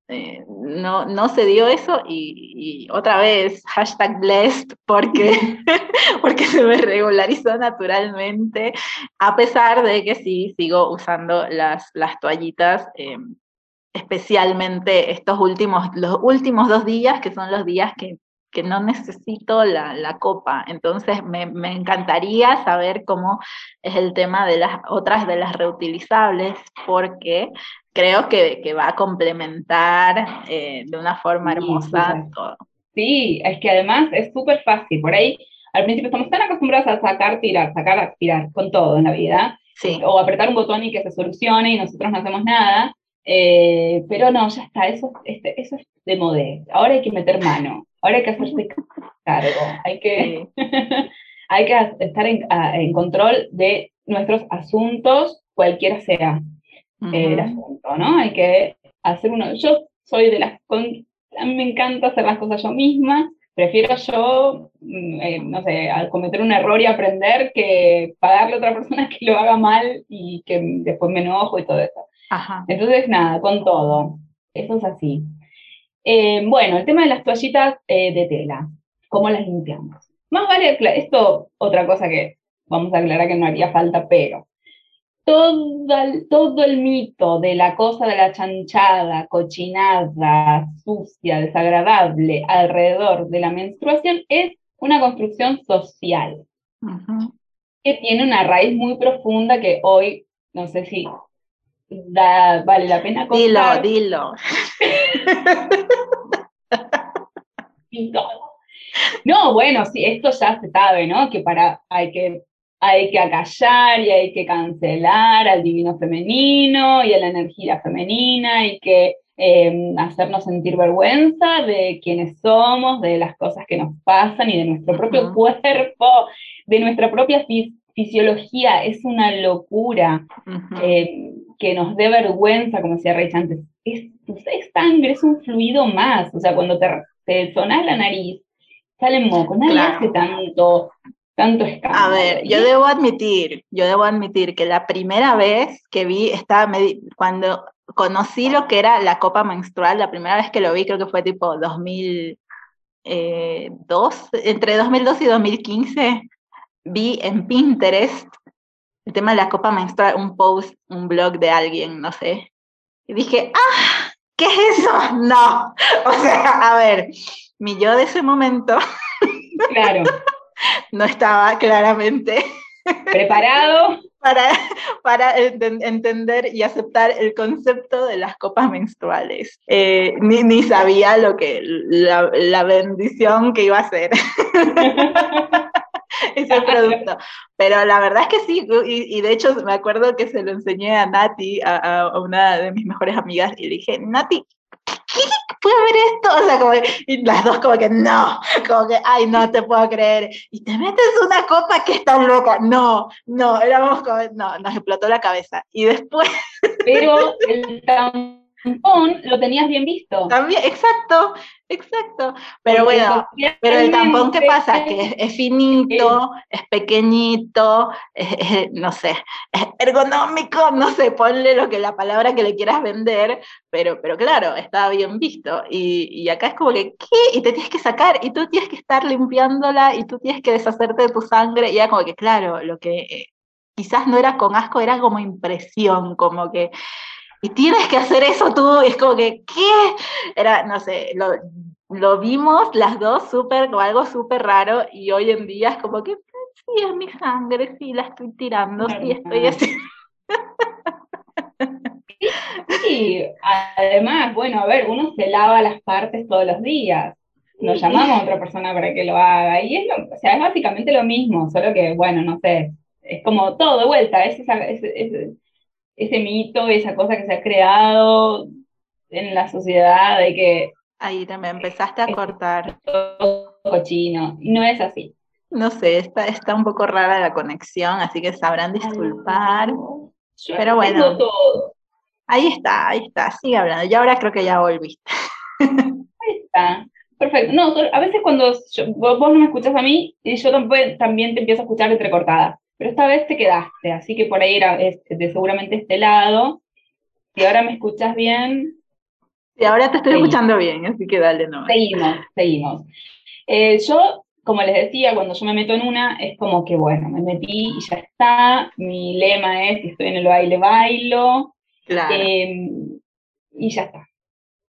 eh, no, no se dio eso y, otra vez, hashtag blessed, porque, porque se me regularizó naturalmente, a pesar de que sí sigo usando las, las toallitas, eh, especialmente estos últimos, los últimos dos días, que son los días que, que no necesito la, la copa. Entonces me, me, encantaría saber cómo es el tema de las otras de las reutilizables, porque creo que, que va a complementar eh, de una forma hermosa todo. Sí, es que además es súper fácil. Por ahí, al principio estamos tan acostumbrados a sacar, tirar, sacar, tirar con todo en la vida. Sí. O apretar un botón y que se solucione y nosotros no hacemos nada. Eh, pero no, ya está, eso, este, eso es de modé. Ahora hay que meter mano, ahora hay que hacerse cargo, hay que, hay que estar en, en, control de nuestros asuntos, cualquiera sea el asunto, ¿no? Hay que hacer uno. Yo soy de las. Con, a mí me encanta hacer las cosas yo misma. Prefiero yo, mm, eh, no sé, al cometer un error y aprender que pagarle a otra persona que lo haga mal y que después me enojo y todo eso. Ajá. Entonces, nada, con todo. Eso es así. Eh, bueno, el tema de las toallitas eh, de tela. ¿Cómo las limpiamos? Más vale, esto, otra cosa que vamos a aclarar que no haría falta, pero todo el, todo el mito de la cosa de la chanchada, cochinada, sucia, desagradable alrededor de la menstruación es una construcción social que tiene una raíz muy profunda que hoy, no sé si da, vale la pena contar. Dilo, dilo. no, bueno, sí, esto ya se sabe, ¿no? Que para, hay que hay que acallar y hay que cancelar al divino femenino y a la energía femenina y que em, hacernos sentir vergüenza de quiénes somos, de las cosas que nos pasan y de nuestro propio cuerpo, de nuestra propia fisiología. Es una locura que nos dé vergüenza, como decía Rey antes. Es, es, sangre, es un fluido más. O sea, cuando te, te sonas la nariz, sale moco. Nadie hace tanto tanto escándalo. A ver, yo debo admitir, yo debo admitir que la primera vez que vi, estaba cuando conocí lo que era la copa menstrual, la primera vez que lo vi creo que fue tipo 2002, eh, entre 2002 y 2015, vi en Pinterest el tema de la copa menstrual, un post, un blog de alguien, no sé. Y dije, ah, ¿qué es eso? No. O sea, a ver, mi yo de ese momento. Claro. no estaba claramente preparado para, para entender y aceptar el concepto de las copas menstruales. Eh, ni, ni, sabía lo que la, la, bendición que iba a ser ese producto. Pero la verdad es que sí, y, de hecho me acuerdo que se lo enseñé a Nati, a, una de mis mejores amigas, y dije, Nati, ¿qué? ¿Puede haber esto? O sea, como y las dos como que no, como que, ay, no te puedo creer. Y te metes una copa que está loca. No, no, éramos como, no, nos explotó la cabeza. Y después... Pero el tampón lo tenías bien visto. También, exacto, exacto. Pero bueno, pero el tampón, ¿qué pasa? Que es, finito, es pequeñito, no sé, es ergonómico, no sé, ponle lo que la palabra que le quieras vender, pero, pero claro, está bien visto. Y, y acá es como que, ¿qué? Y te tienes que sacar, y tú tienes que estar limpiándola, y tú tienes que deshacerte de tu sangre, y ya como que, claro, lo que eh, quizás no era con asco, era como impresión, como que y tienes que hacer eso tú, y es como que, ¿qué? Era, no sé, lo, lo vimos las dos súper, como algo súper raro, y hoy en día es como que, sí, es mi sangre, sí, la estoy tirando, sí, estoy así. Sí, además, bueno, a ver, uno se lava las partes todos los días. Nos llamamos a otra persona para que lo haga. Y es, lo, o sea, es básicamente lo mismo, solo que, bueno, no sé, es como todo de vuelta, es, esa, es, es ese mito, esa cosa que se ha creado en la sociedad de que... Ahí también empezaste a cortar. Todo cochino, y no es así. No sé, está, está un poco rara la conexión, así que sabrán disculpar. pero bueno. Ahí está, ahí está, sigue hablando. Y ahora creo que ya volviste. Ahí está. Perfecto. No, a veces cuando vos, no me escuchas a mí, y yo también, también te empiezo a escuchar entrecortada pero esta vez te quedaste, así que por ahí era de seguramente este lado. Si ahora me escuchas bien. Y ahora te estoy escuchando bien, así que dale, no. Seguimos, seguimos. Eh, yo, como les decía, cuando yo me meto en una, es como que, bueno, me metí y ya está. Mi lema es: si estoy en el baile, bailo. Claro. Em, y ya está.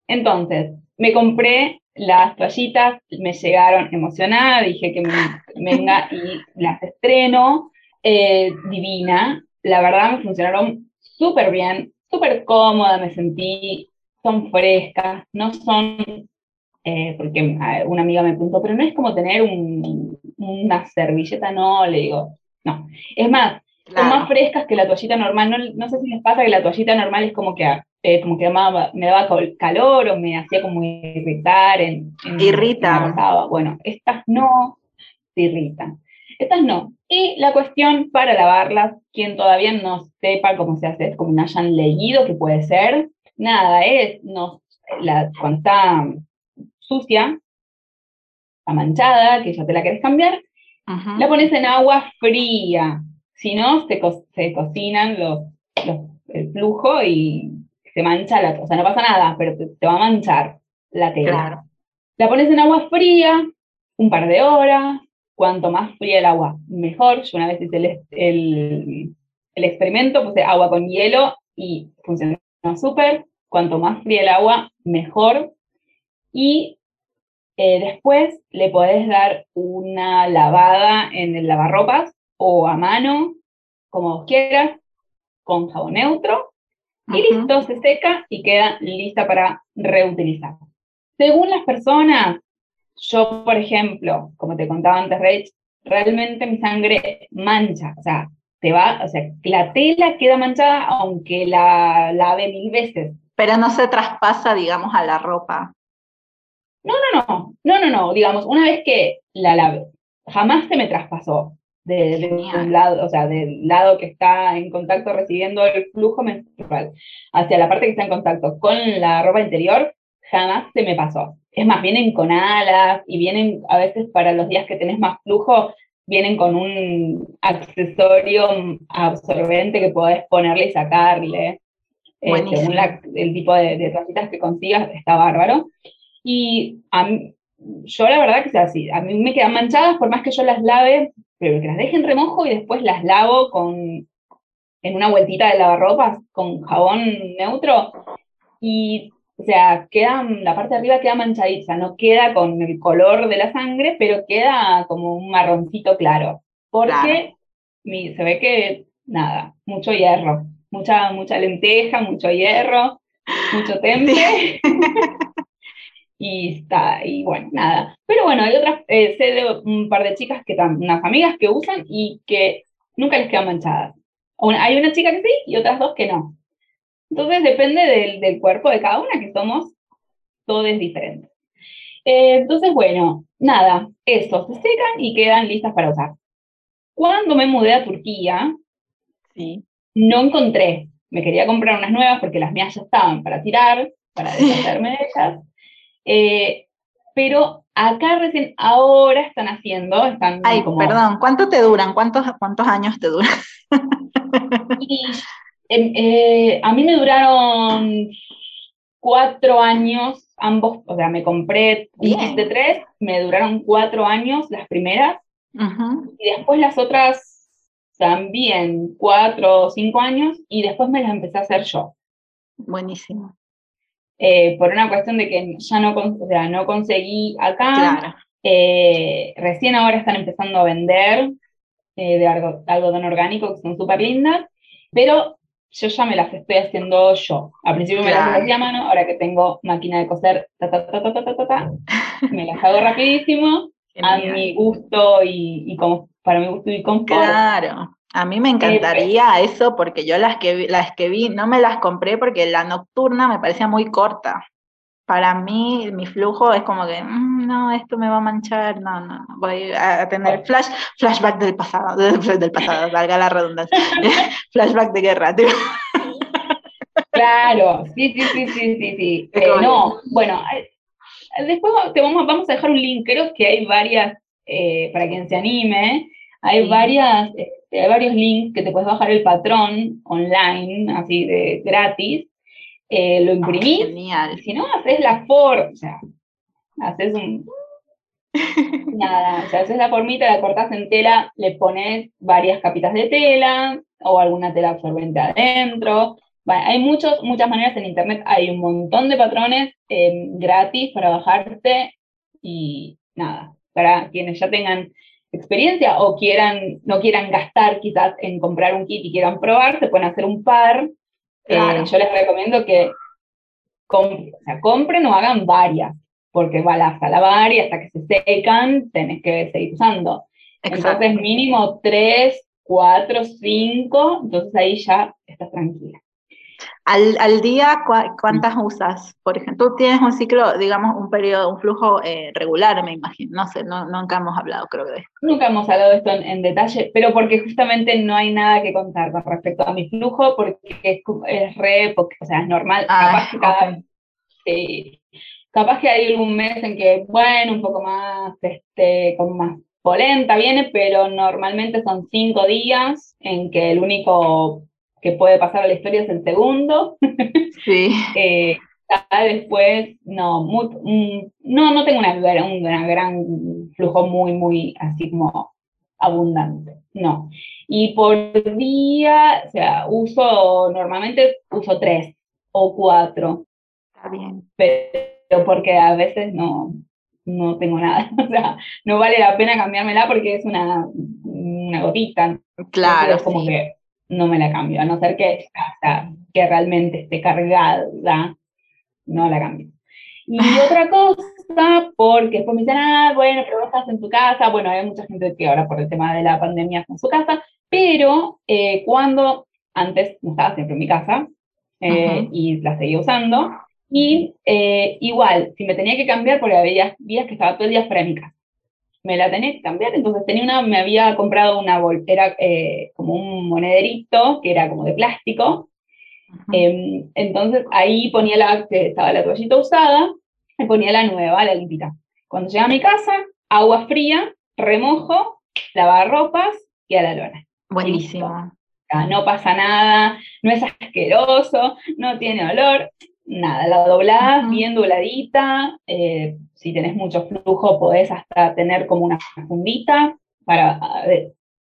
Entonces, me compré las toallitas, me llegaron emocionada, dije que me, venga y las estreno. Eh, divina. La verdad me funcionaron súper bien, súper cómoda, me sentí, son frescas, no son, eh, porque una amiga me preguntó, pero no es como tener una servilleta, no, le digo, no. Es más, son más frescas que la toallita normal. No, sé si les pasa que la toallita normal es como que, eh, como que me daba calor o me hacía como irritar. En, Irrita. bueno, estas no se irritan. Estas no. Y la cuestión para lavarlas, quien todavía no sepa cómo se hace, es como no hayan leído, que puede ser, nada, es, no, la, cuando está sucia, está manchada, que ya te la querés cambiar, la pones en agua fría, si no, se, se cocinan los, el flujo y se mancha la, o sea, no pasa nada, pero te, va a manchar la tela. La pones en agua fría, un par de horas, cuanto más fría el agua, mejor. Yo una vez hice el, el, el experimento, puse agua con hielo y funcionó súper. Cuanto más fría el agua, mejor. Y eh, después le podés dar una lavada en el lavarropas o a mano, como vos quieras, con jabón neutro. Y listo, se seca y queda lista para reutilizar. Según las personas, yo, por ejemplo, como te contaba antes, Rach, realmente mi sangre mancha, o sea, te va, o sea, la tela queda manchada aunque la lave mil veces. Pero no se traspasa, digamos, a la ropa. No, no, no, no, no, no, digamos, una vez que la lave, jamás se me traspasó de, un lado, o sea, del lado que está en contacto recibiendo el flujo menstrual hacia la parte que está en contacto con la ropa interior, jamás se me pasó. Es más, vienen con alas y vienen a veces para los días que tenés más flujo, vienen con un accesorio absorbente que podés ponerle y sacarle. Eh, según el tipo de, de que consigas, está bárbaro. Y yo la verdad que sea así, a mí me quedan manchadas por más que yo las lave, pero que las deje en remojo y después las lavo con, en una vueltita de lavarropas con jabón neutro y o sea, queda, la parte de arriba queda manchadiza, no queda con el color de la sangre, pero queda como un marroncito claro. Porque se ve que, nada, mucho hierro, mucha, mucha lenteja, mucho hierro, mucho tempe. y está, y bueno, nada. Pero bueno, hay otras, eh, sé de un par de chicas que están, unas amigas que usan y que nunca les quedan manchadas. hay una chica que sí y otras dos que no. Entonces depende del, del, cuerpo de cada una, que somos todos diferentes. Eh, entonces, bueno, nada, eso, se secan y quedan listas para usar. Cuando me mudé a Turquía, sí. no encontré, me quería comprar unas nuevas porque las mías ya estaban para tirar, para deshacerme de ellas, eh, pero acá recién, ahora están haciendo, están Ay, perdón, ¿cuánto te duran? ¿Cuántos, cuántos años te duran? Eh, a mí me duraron cuatro años, ambos, o sea, me compré un de tres, me duraron cuatro años las primeras, y después las otras también cuatro o cinco años, y después me las empecé a hacer yo. Buenísimo. Eh, por una cuestión de que ya no, o sea, no conseguí acá. Claro. Eh, recién ahora están empezando a vender de algodón orgánico, que son súper lindas, pero yo ya me las estoy haciendo yo. Al principio me las hacía a mano, ahora que tengo máquina de coser, ta, ta, ta, me las hago rapidísimo, a mi gusto y, y, como, para mi gusto y confort. Claro. A mí me encantaría eso porque yo las que, las que vi no me las compré porque la nocturna me parecía muy corta para mí mi flujo es como que, mm, no, esto me va a manchar, no, no, voy a tener flash, flashback del pasado, del pasado, valga la redundancia, flashback de guerra, tío. Claro, sí, sí, sí, sí, sí, sí. Eh, no, bueno, eh, después te vamos, vamos a dejar un link, creo que hay varias, eh, para quien se anime, hay varias, este, hay varios links que te puedes bajar el patrón online, así de gratis, eh, lo ah, imprimís, genial. si no, haces la forma, o sea, haces un... Nada, o sea, haces la formita, la cortas en tela, le pones varias capitas de tela o alguna tela absorbente adentro. hay muchos, muchas maneras en internet, hay un montón de patrones em, gratis para bajarte y nada, para quienes ya tengan experiencia o quieran, no quieran gastar quizás en comprar un kit y quieran probar, se pueden hacer un par eh, yo les recomiendo que compren o hagan varias, porque va a lavar y hasta que se secan tenés que seguir usando. Entonces mínimo tres, cuatro, cinco, entonces ahí ya estás tranquila. Al, día, ¿cuántas usas? Por ejemplo, tú tienes un ciclo, digamos, un periodo, un flujo eh, regular, me imagino. No sé, no, nunca hemos hablado, creo que de esto. Nunca hemos hablado de esto en, detalle, pero porque justamente no hay nada que contar con respecto a mi flujo, porque es, es re, o sea, es normal. Ah, capaz, que capaz que hay algún mes en que, bueno, un poco más, este, con más polenta viene, pero normalmente son cinco días en que el único que puede pasar a la historia es el segundo. Sí. eh, después, no, mm, no, no tengo una, un gran flujo muy, muy así como abundante, no. Y por día, o sea, uso, normalmente uso tres o cuatro. Está bien. Pero porque a veces no, no tengo nada, o sea, no vale la pena cambiármela porque es una, una gotita. Claro. Es como que no me la cambio, a no ser que, que realmente esté cargada, no la cambio. Y otra cosa, porque después me dicen, ah, bueno, pero estás en tu casa, bueno, hay mucha gente que ahora por el tema de la pandemia está en su casa, pero eh, cuando antes no estaba siempre en mi casa eh, y la seguía usando, y eh, igual, si me tenía que cambiar, porque había días que estaba todo el día fuera de mi casa me la tenía que cambiar, entonces tenía una, me había comprado una era eh, como un monederito que era como de plástico, em, entonces ahí ponía la, estaba la toallita usada, y ponía la nueva, la limpita. Cuando llega a mi casa, agua fría, remojo, lavar ropas y a la lona. Buenísimo. No pasa nada, no es asqueroso, no tiene olor, nada, la doblás bien dobladita, eh, si tenés mucho flujo podés hasta tener como una fundita para,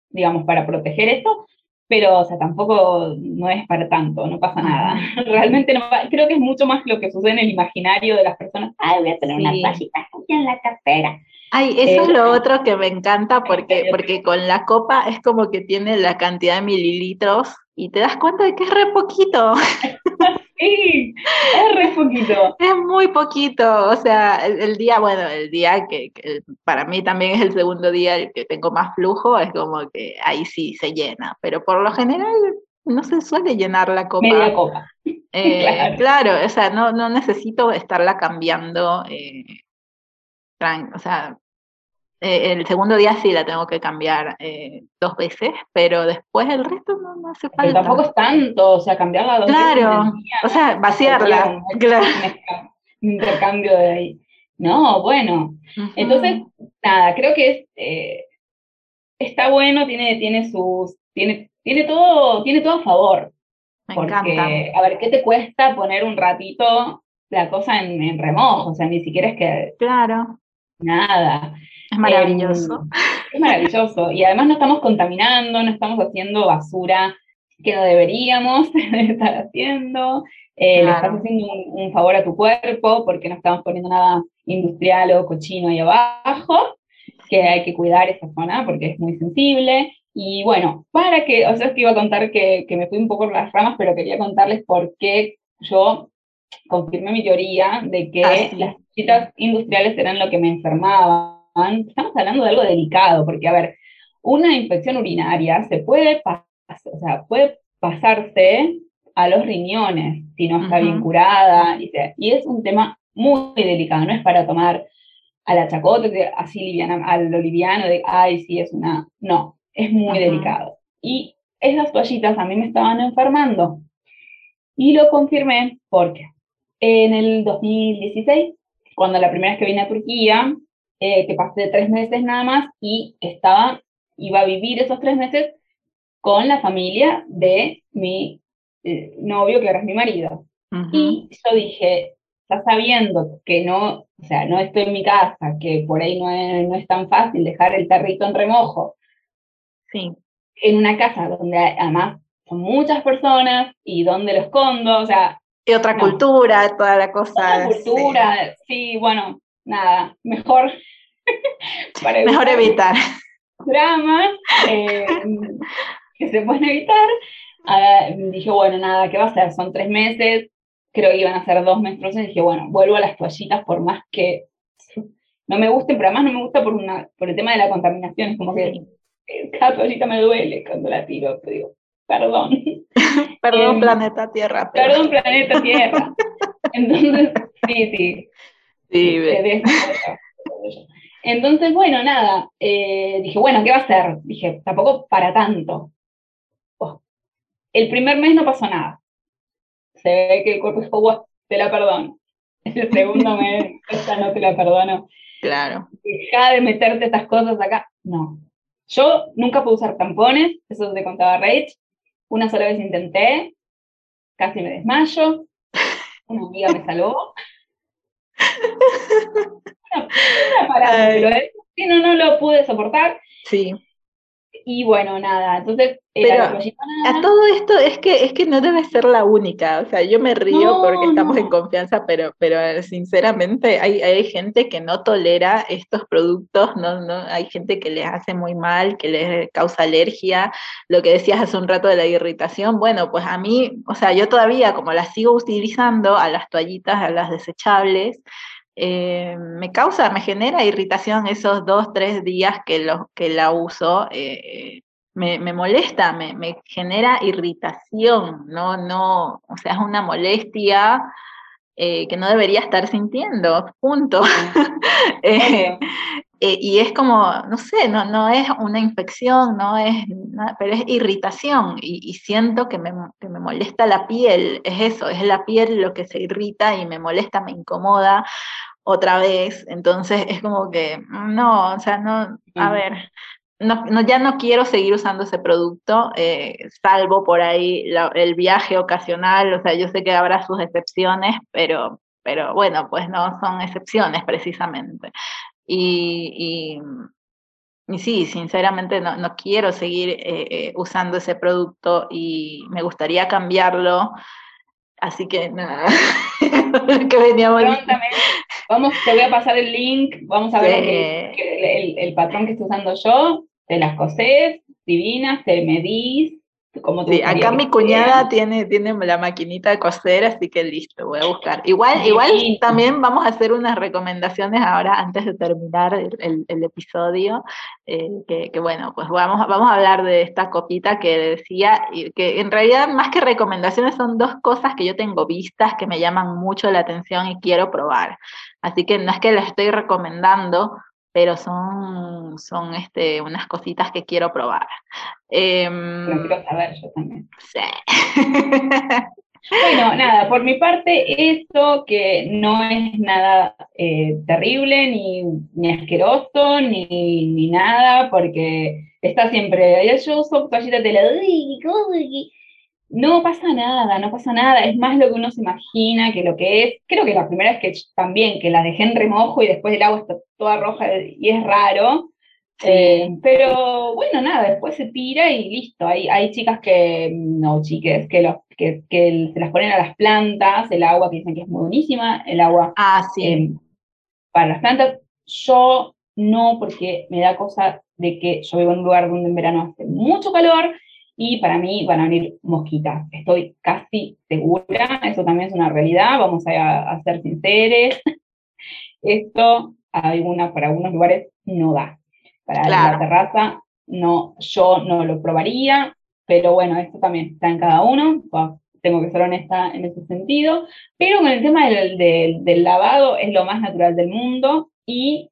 digamos, para proteger esto, pero o sea, tampoco no es para tanto, no pasa nada. Realmente no, creo que es mucho más lo que sucede en el imaginario de las personas. Ay, voy a tener una toallita en la cartera. Ay, eso es lo eh, otro que me encanta porque, porque con la copa es como que tiene la cantidad de mililitros y te das cuenta de que es re poquito. Sí, es re poquito. Es muy poquito, o sea, el, día, bueno, el día que, para mí también es el segundo día el que tengo más flujo, es como que ahí sí se llena, pero por lo general no se suele llenar la copa. Media copa. Eh, claro. o sea, no, no necesito estarla cambiando. Eh, o sea, eh, el segundo día sí la tengo que cambiar dos veces, pero después el resto no, no hace falta. Pero tampoco es tanto, o sea, cambiarla dos veces. Claro, o sea, vaciarla. Claro. Intercambio de ahí. No, bueno. Entonces, nada, creo que es, está bueno, tiene, tiene sus, tiene, tiene todo, tiene todo a favor. Me porque, encanta. a ver, ¿qué te cuesta poner un ratito la cosa en, remojo? O sea, ni siquiera es que. Claro. Nada. Es maravilloso. Em, es maravilloso. Y además no estamos contaminando, no estamos haciendo basura que no deberíamos estar haciendo. Eh, le estás haciendo un, un, favor a tu cuerpo porque no estamos poniendo nada industrial o cochino ahí abajo, que hay que cuidar esa zona porque es muy sensible. Y bueno, para que, o sea, que iba a contar que, que me fui un poco por las ramas, pero quería contarles por qué yo confirmé mi teoría de que ah, las citas industriales eran lo que me enfermaban. Estamos hablando de algo delicado, porque a ver, una infección urinaria se puede, o sea, puede pasarse a los riñones si no está bien curada, y, y, es un tema muy delicado, no es para tomar a la chacota, así liviana, a lo liviano de, ay, sí, es una, no, es muy delicado. Y esas toallitas a mí me estaban enfermando. Y lo confirmé porque en el 2016, cuando la primera vez que vine a Turquía, eh, que pasé tres meses nada más y estaba, iba a vivir esos tres meses con la familia de mi eh, novio, que ahora es mi marido. Y yo dije, ya sabiendo que no, o sea, no estoy en mi casa, que por ahí no es, no es tan fácil dejar el tarrito en remojo, Sí. En una casa donde además son muchas personas y donde lo escondo, o sea... Y otra cultura, toda la cosa. Otra cultura, sí, bueno, nada, mejor... mejor evitar. Dramas eh, que se pueden evitar. dije, bueno, nada, ¿qué va a ser? Son tres meses, creo que iban a ser dos menstruaciones, dije, bueno, vuelvo a las toallitas por más que no me gusten, pero además no me gusta por, una, por el tema de la contaminación, es como que cada toallita me duele cuando la tiro, te digo, perdón. perdón, em, planeta Tierra. Perdón, planeta Tierra. Entonces, sí, sí. Sí, Entonces, bueno, nada, eh, dije, bueno, ¿qué va a hacer? Dije, tampoco para tanto. Oh, el primer mes no pasó nada. Se ve que el cuerpo dijo, bueno, te la perdono. El segundo mes, esta no te la perdono. Claro. Deja de meterte estas cosas acá. No, yo nunca pude usar tampones, eso te contaba Rach. Una sola vez intenté, casi me desmayo. Una amiga me salvó. una, parada, pero sí, no, no lo pude soportar. Sí. Y bueno, nada, entonces... Pero a todo esto es que, es que no debe ser la única, o sea, yo me río porque estamos en confianza, pero, pero eh, sinceramente hay, hay gente que no tolera estos productos, no, no, hay gente que les hace muy mal, que les causa alergia, lo que decías hace un rato de la irritación, bueno, pues a mí, o sea, yo todavía como las sigo utilizando a las toallitas, a las desechables, eh, me causa, me genera irritación esos dos, tres días que, lo, que la uso. Eh, me, me, molesta, me, me, genera irritación, no, no, o sea, es una molestia eh, que no debería estar sintiendo, punto. y es como, no sé, no, no es una infección, no es, pero es irritación. Y, y siento que me, que me, molesta la piel, es eso, es la piel lo que se irrita y me molesta, me incomoda otra vez, entonces es como que, no, o sea, no, a ver, no, no, ya no quiero seguir usando ese producto, eh, salvo por ahí el viaje ocasional, o sea, yo sé que habrá sus excepciones, pero, pero bueno, pues no son excepciones precisamente. Y, y, sí, sinceramente no, no quiero seguir eh, eh, usando ese producto y me gustaría cambiarlo. Así que nada, que veníamos. Vamos, te voy a pasar el link, vamos a ver el, el, patrón que estoy usando yo, te las cosés, divinas, te medís, sí, acá mi cuñada tiene, tiene la maquinita de coser, así que listo, voy a buscar. Igual, igual también vamos a hacer unas recomendaciones ahora antes de terminar el, episodio, eh, que, bueno, pues vamos, vamos a hablar de esta copita que decía, que en realidad más que recomendaciones son dos cosas que yo tengo vistas que me llaman mucho la atención y quiero probar. Así que no es que las estoy recomendando, pero son, son este, unas cositas que quiero probar. Eh, quiero saber yo también. Sí. Bueno, nada, por mi parte, esto que no es nada eh, terrible, ni, ni asqueroso, ni, ni, nada, porque está siempre, yo uso toallita de la no pasa nada, no pasa nada, es más lo que uno se imagina que lo que es. Creo que la primera vez que también, que la dejé en remojo y después el agua está toda roja y es raro. Eh, pero bueno, nada, después se tira y listo. Hay, hay chicas que, no chiques, que, los, que, que se las ponen a las plantas, el agua que dicen que es muy buenísima, el agua ah, sí. Eh, para las plantas. Yo no, porque me da cosa de que yo vivo en un lugar donde en verano hace mucho calor y para mí van a venir mosquitas. Estoy casi segura, eso también es una realidad, vamos a, ser sinceros. Esto alguna, para algunos lugares no da. Para la terraza, no, yo no lo probaría, pero bueno, esto también está en cada uno. Tengo que ser honesta en ese sentido. Pero con el tema del, del lavado es lo más natural del mundo y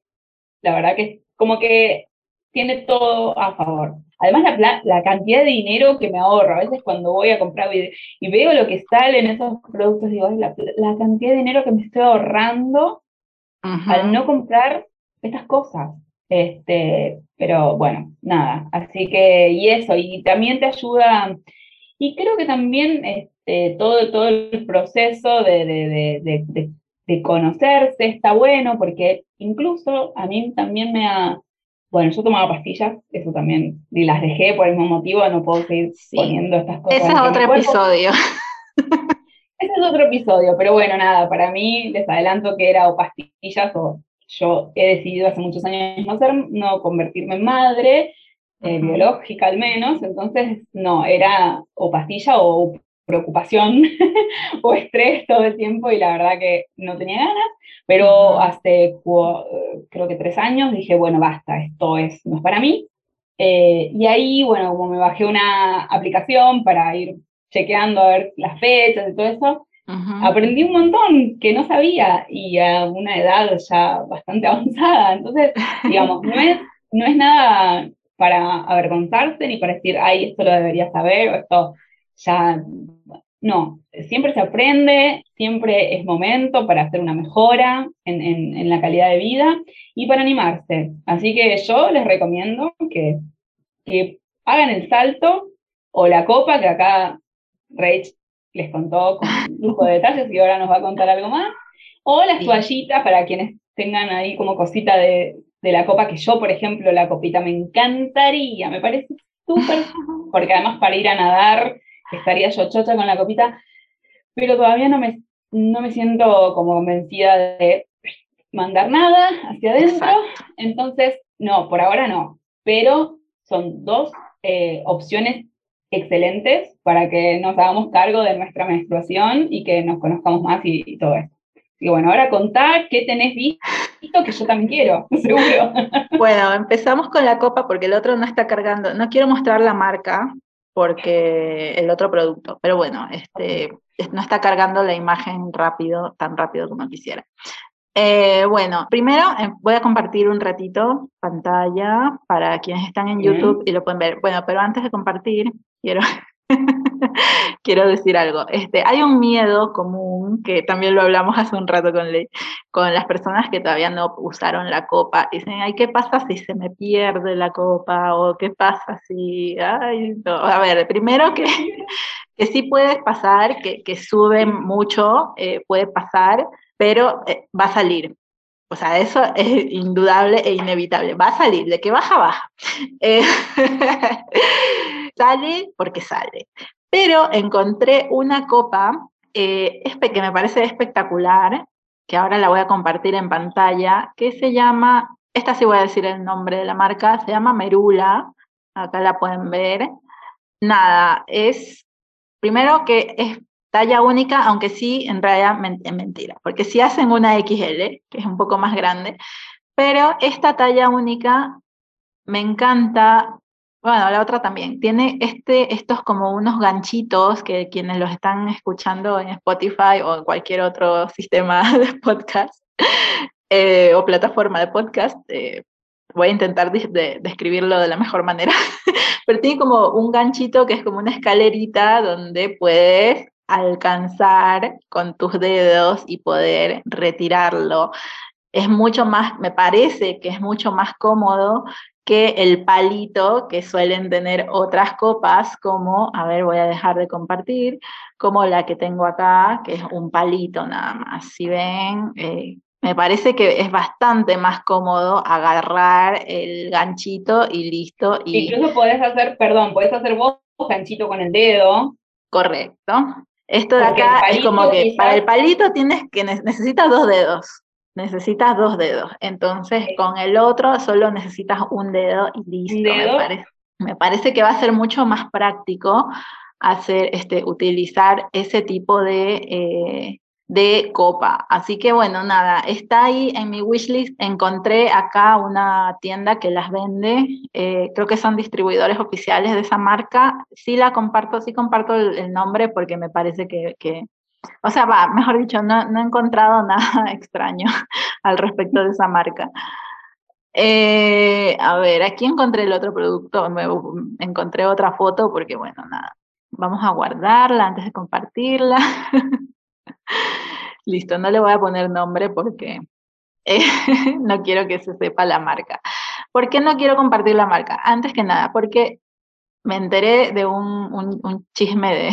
la verdad que como que tiene todo a favor. Además, la, cantidad de dinero que me ahorro, a veces cuando voy a comprar y, veo lo que sale en esos productos, digo, la, la cantidad de dinero que me estoy ahorrando al no comprar estas cosas. Este, pero bueno, nada, así que, y eso, y también te ayuda, y creo que también este, todo, todo el proceso de, de, de, de conocerse está bueno, porque incluso a mí también me ha, bueno, yo tomaba pastillas, eso también, y las dejé por el mismo motivo, no puedo seguir poniendo estas cosas. Ese es otro episodio. Ese es otro episodio, pero bueno, nada, para mí les adelanto que era o pastillas o yo he decidido hace muchos años no, ser, no convertirme en madre, eh, biológica al menos, entonces no, era o pastilla o preocupación o estrés todo el tiempo y la verdad que no tenía ganas, pero hace creo que tres años dije, bueno, basta, esto es, no es para mí. Eh, y ahí, bueno, como me bajé una aplicación para ir chequeando a ver las fechas y todo eso, aprendí un montón que no sabía y a una edad ya bastante avanzada. Entonces, digamos, no es, no es nada para avergonzarse ni para decir, ay, esto lo debería saber o esto ya no, siempre se aprende, siempre es momento para hacer una mejora en, la calidad de vida y para animarse. Así que yo les recomiendo que, que hagan el salto o la copa, que acá Rach les contó con lujo de detalles y ahora nos va a contar algo más, o las toallitas para quienes tengan ahí como cosita de, de la copa, que yo, por ejemplo, la copita me encantaría, me parece súper, porque además para ir a nadar estaría yo chocha con la copita, pero todavía no me, no me siento como convencida de mandar nada hacia adentro. Entonces, no, por ahora no, pero son dos eh, opciones excelentes para que nos hagamos cargo de nuestra menstruación y que nos conozcamos más y, todo eso. Y bueno, ahora contá qué tenés visto que yo también quiero, seguro. Bueno, empezamos con la copa porque el otro no está cargando. No quiero mostrar la marca porque el otro producto, pero bueno, este, no está cargando la imagen rápido, tan rápido como quisiera. Eh, bueno, primero eh, voy a compartir un ratito pantalla para quienes están en YouTube y lo pueden ver. Bueno, pero antes de compartir, quiero quiero decir algo. Este, hay un miedo común, que también lo hablamos hace un rato con, con las personas que todavía no usaron la copa. Dicen, ay, ¿qué pasa si se me pierde la copa? ¿O qué pasa si...? Ay, A ver, primero que, que sí puede pasar, que, que sube mucho, eh, puede pasar, pero eh, va a salir. O sea, eso es indudable e inevitable. Va a salir, de que baja, baja. Eh, sale porque sale. Pero encontré una copa que me parece espectacular, que ahora la voy a compartir en pantalla, que se llama, esta sí voy a decir el nombre de la marca, se llama Merula, acá la pueden ver. nada, es primero que es talla única, aunque sí, en realidad es mentira, porque si hacen una XL, que es un poco más grande, pero esta talla única me encanta, bueno, la otra también, tiene este, estos como unos ganchitos que quienes los están escuchando en Spotify o en cualquier otro sistema de podcast eh, o plataforma de podcast, eh, voy a intentar describirlo de la mejor manera, pero tiene como un ganchito que es como una escalerita donde puedes alcanzar con tus dedos y poder retirarlo. Es mucho más, me parece que es mucho más cómodo que el palito que suelen tener otras copas, como, a ver, voy a dejar de compartir, como la que tengo acá, que es un palito nada más. Si ven, eh, me parece que es bastante más cómodo agarrar el ganchito y listo. Y... Incluso podés hacer, perdón, podés hacer vos ganchito con el dedo. Correcto. Esto de acá es como que para el palito tienes que necesitas dos dedos. Necesitas dos dedos. Entonces, con el otro solo necesitas un dedo y listo. Me, parece, me parece que va a ser mucho más práctico hacer este, utilizar ese tipo de, eh, de copa. Así que bueno, nada, está ahí en mi wishlist. Encontré acá una tienda que las vende, eh, creo que son distribuidores oficiales de esa marca. Sí la comparto, sí comparto el, nombre porque me parece que, o sea, va, mejor dicho, no, no, he encontrado nada extraño al respecto de esa marca. Eh, a ver, aquí encontré el otro producto, me, encontré otra foto porque bueno, nada, vamos a guardarla antes de compartirla. Listo, no le voy a poner nombre porque eh, no quiero que se sepa la marca. ¿Por qué no quiero compartir la marca? Antes que nada, porque me enteré de un, chisme de,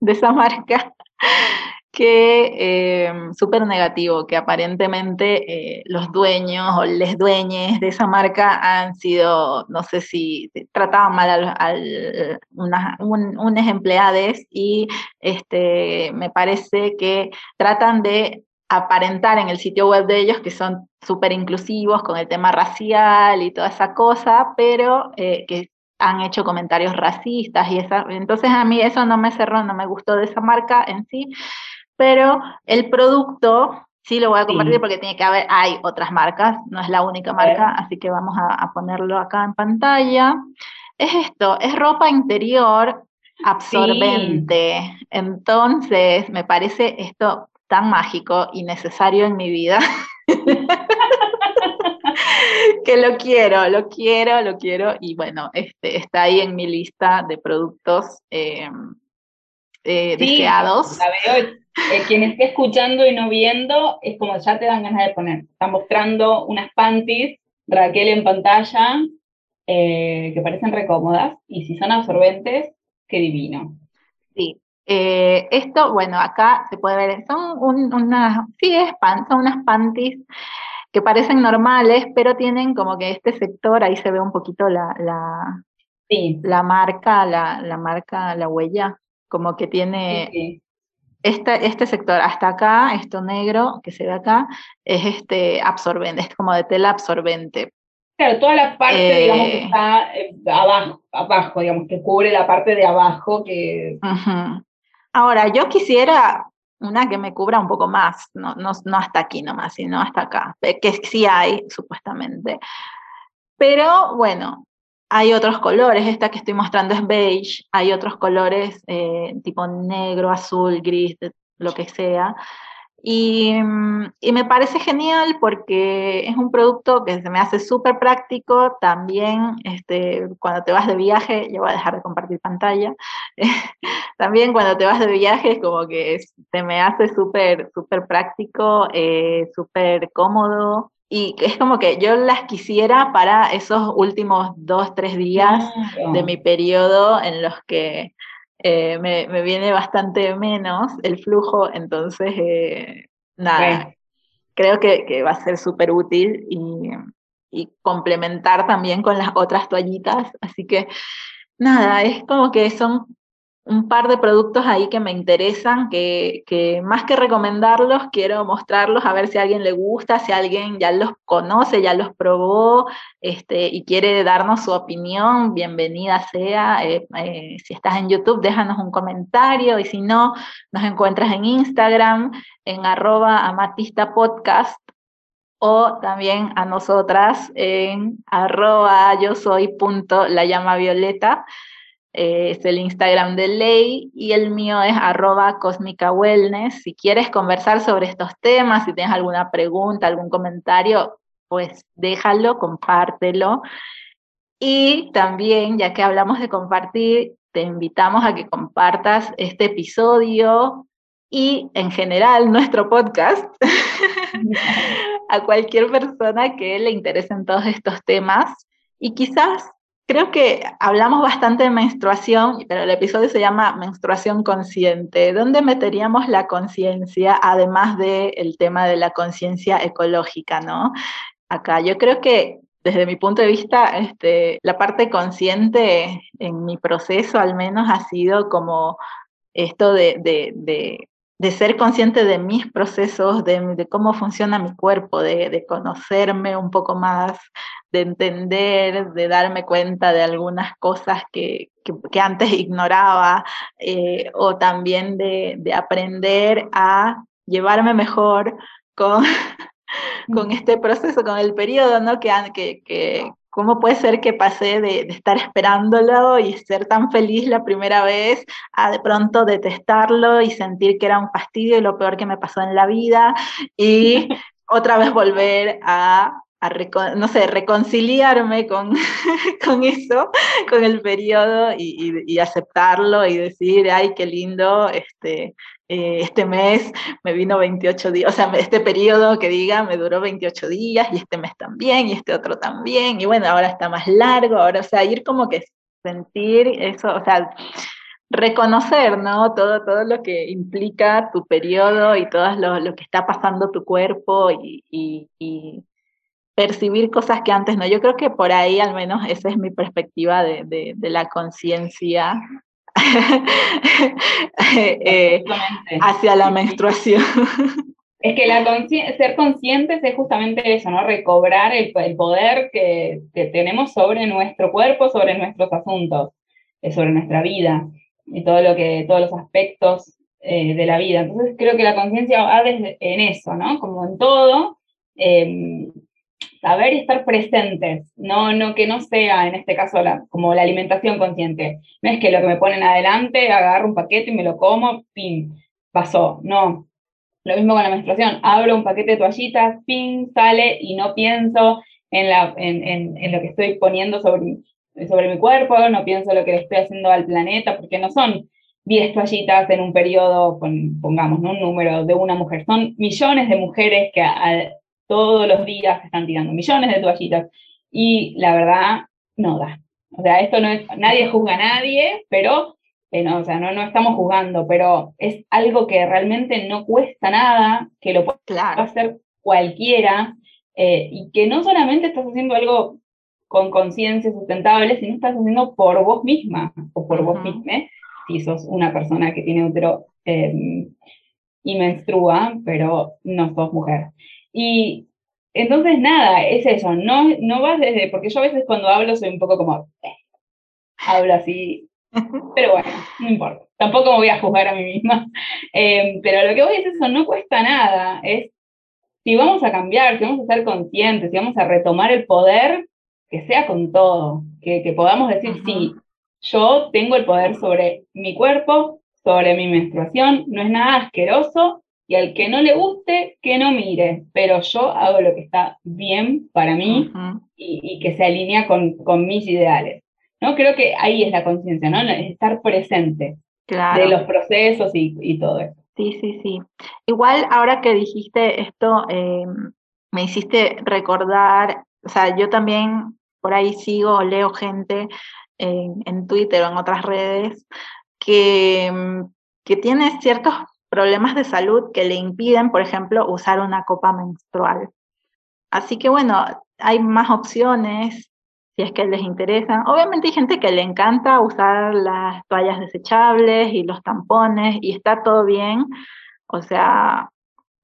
de esa marca que eh, súper negativo, que aparentemente eh, los dueños o les dueñes de esa marca han sido, no sé si trataban mal a, unas empleados y este, me parece que tratan de aparentar en el sitio web de ellos que son súper inclusivos con el tema racial y toda esa cosa, pero eh, que han hecho comentarios racistas y esa, entonces a mí eso no me cerró, no me gustó de esa marca en sí, pero el producto sí lo voy a compartir porque tiene que haber, hay otras marcas, no es la única marca, así que vamos a, ponerlo acá en pantalla. Es esto, es ropa interior absorbente. Entonces, me parece esto tan mágico y necesario en mi vida. que lo quiero, lo quiero, lo quiero. Y bueno, este, está ahí en mi lista de productos eh, eh, deseados. La veo eh, quien esté escuchando y no viendo, es como ya te dan ganas de poner. Está mostrando unas panties, Raquel en pantalla, eh, que parecen recómodas, y si son absorbentes, qué divino. Sí. Eh, esto, bueno, acá se puede ver, son unas, sí, es son unas panties que parecen normales, pero tienen como que este sector, ahí se ve un poquito la, la, la marca, la, la marca, la huella, como que tiene este, sector. Hasta acá, esto negro que se ve acá, es este absorbente, es como de tela absorbente. Claro, toda la parte, digamos, que eh, está eh, abajo, abajo, digamos, que cubre la parte de abajo que... Ahora, yo quisiera una que me cubra un poco más, no, hasta aquí nomás, sino hasta acá, que sí hay, supuestamente. Pero bueno, hay otros colores, esta que estoy mostrando es beige, hay otros colores eh, tipo negro, azul, gris, lo que sea. Y, y, me parece genial porque es un producto que se me hace súper práctico. También este, cuando te vas de viaje, yo voy a dejar de compartir pantalla, también cuando te vas de viaje es como que se me hace súper, súper práctico, eh, súper cómodo y es como que yo las quisiera para esos últimos dos, tres días de mi periodo en los que eh, me, viene bastante menos el flujo, entonces, eh, nada, creo que, va a ser súper útil y, y, complementar también con las otras toallitas, así que, nada, es como que son un par de productos ahí que me interesan, que, más que recomendarlos, quiero mostrarlos a ver si a alguien le gusta, si alguien ya los conoce, ya los probó este, y quiere darnos su opinión, bienvenida sea. Eh, eh, si estás en YouTube, déjanos un comentario y si no, nos encuentras en Instagram, en arroba amatista podcast o también a nosotras en arroba yo soy punto la llama violeta. Eh, es el Instagram de Ley y el mío es arroba cósmica wellness. Si quieres conversar sobre estos temas, si tienes alguna pregunta, algún comentario, pues déjalo, compártelo. Y también, ya que hablamos de compartir, te invitamos a que compartas este episodio y en general nuestro podcast a cualquier persona que le interesen todos estos temas y quizás Creo que hablamos bastante de menstruación, pero el episodio se llama Menstruación Consciente. ¿Dónde meteríamos la conciencia, además del tema de la conciencia ecológica, no? Acá, yo creo que desde mi punto de vista, este, la parte consciente en mi proceso al menos ha sido como esto de, de ser consciente de mis procesos, de, cómo funciona mi cuerpo, de, conocerme un poco más, de entender, de darme cuenta de algunas cosas que, antes ignoraba, eh, o también de, aprender a llevarme mejor con, con este proceso, con el periodo, ¿no? Que, que, ¿Cómo puede ser que pasé de, estar esperándolo y ser tan feliz la primera vez a de pronto detestarlo y sentir que era un fastidio y lo peor que me pasó en la vida y otra vez volver a, no sé, reconciliarme con, con eso, con el periodo y, aceptarlo y decir, ay, qué lindo, este, eh, este mes me vino 28 días, o sea, este periodo que diga me duró 28 días y este mes también y este otro también, y bueno, ahora está más largo, ahora, o sea, ir como que sentir eso, o sea, reconocer, ¿no? Todo, todo lo que implica tu periodo y todo lo, que está pasando tu cuerpo y, percibir cosas que antes no. Yo creo que por ahí al menos esa es mi perspectiva de, de, de la conciencia Eh, hacia la menstruación. Es que la ser conscientes es justamente eso, ¿no? Recobrar el, poder que, tenemos sobre nuestro cuerpo, sobre nuestros asuntos, eh, sobre nuestra vida y todo lo que, todos los aspectos eh, de la vida. Entonces creo que la conciencia va desde, en eso, ¿no? Como en todo, em, saber y estar presentes, no, no que no sea en este caso la, como la alimentación consciente. No es que lo que me ponen adelante, agarro un paquete y me lo como, pim, pasó. No. Lo mismo con la menstruación. Abro un paquete de toallitas, pim, sale y no pienso en, la, en, en, en lo que estoy poniendo sobre, sobre mi cuerpo, no pienso lo que le estoy haciendo al planeta, porque no son 10 toallitas en un periodo, pongamos, ¿no? un número de una mujer, son millones de mujeres que todos los días están tirando millones de toallitas y la verdad no da. O sea, esto no es, nadie juzga a nadie, pero, eh, no, o sea, no, no estamos juzgando, pero es algo que realmente no cuesta nada, que lo puede hacer cualquiera eh, y que no solamente estás haciendo algo con conciencia sustentable, sino estás haciendo por vos misma o por vos misma, si sos una persona que tiene útero em, y menstrua, pero no sos mujer. Y entonces, nada, es eso, no, no vas desde, porque yo a veces cuando hablo soy un poco como, eh, hablo así, pero bueno, no importa, tampoco me voy a juzgar a mí misma, em, pero lo que voy es eso, no cuesta nada, es si vamos a cambiar, si vamos a ser conscientes, si vamos a retomar el poder, que sea con todo, que, que podamos decir, sí, yo tengo el poder sobre mi cuerpo, sobre mi menstruación, no es nada asqueroso, y al que no le guste, que no mire, pero yo hago lo que está bien para mí y, que se alinea con, con, mis ideales. ¿no? Creo que ahí es la conciencia, ¿no? estar presente de los procesos y, y, todo eso. Sí, sí, sí. Igual ahora que dijiste esto, em, me hiciste recordar, o sea, yo también por ahí sigo, leo gente en, en Twitter o en otras redes que, em, que tiene ciertos problemas de salud que le impiden, por ejemplo, usar una copa menstrual. Así que bueno, hay más opciones. si es que les interesa. Obviamente hay gente que le encanta usar las toallas desechables y los tampones y está todo bien. O sea,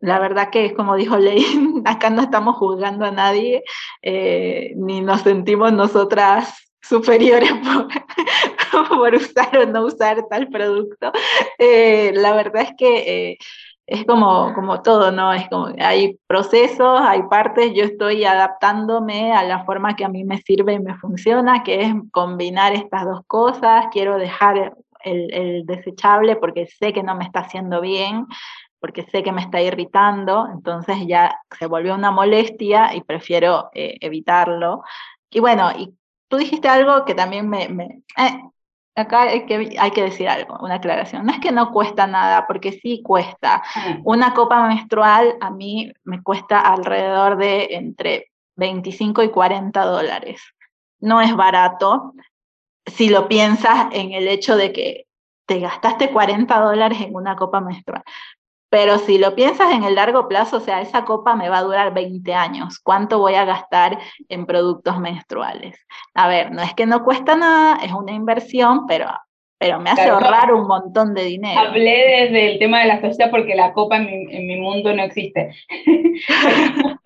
la verdad que es como dijo Ley, acá no estamos juzgando a nadie, eh, ni nos sentimos nosotras superiores por, usar o no usar tal producto. Eh, la verdad es que eh, es como, como todo, ¿no? Es como, hay procesos, hay partes, yo estoy adaptándome a la forma que a mí me sirve y me funciona, que es combinar estas dos cosas, quiero dejar el, desechable porque sé que no me está haciendo bien, porque sé que me está irritando, entonces ya se volvió una molestia y prefiero eh, evitarlo. Y bueno, y tú dijiste algo que también me, me eh, acá hay que, hay que decir algo, una aclaración. No es que no cuesta nada, porque sí cuesta. Una copa menstrual a mí me cuesta alrededor de entre 25 y 40 dólares. No es barato si lo piensas en el hecho de que te gastaste 40 dólares en una copa menstrual. Pero si lo piensas en el largo plazo, o sea, esa copa me va a durar 20 años. ¿Cuánto voy a gastar en productos menstruales? A ver, no es que no cuesta nada, es una inversión, pero, pero me hace ahorrar un montón de dinero. Hablé desde el tema de la sociedad porque la copa en mi, en mi mundo no existe.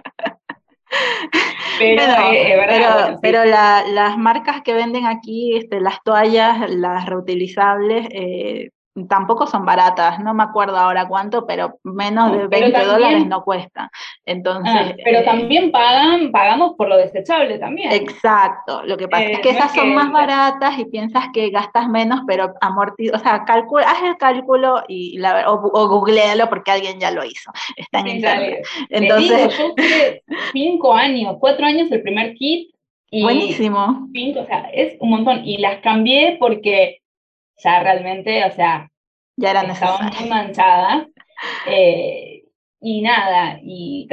pero, eh, pero, las marcas que venden aquí, este, las toallas, las reutilizables, eh, tampoco son baratas, no me acuerdo ahora cuánto, pero menos de 20 dólares no cuesta. Entonces, ah, pero eh, también pagan, pagamos por lo desechable también. Exacto, lo que pasa es eh, que esas son más baratas y piensas que gastas menos, pero amortizo, o sea, calcula, haz el cálculo y la, o, o, googlealo porque alguien ya lo hizo, está en internet. Entonces, yo cinco años, cuatro años el primer kit. Y Buenísimo. Cinco, o sea, es un montón. Y las cambié porque ya realmente, o sea, ya eran estaban muy manchadas. Eh, y nada, y,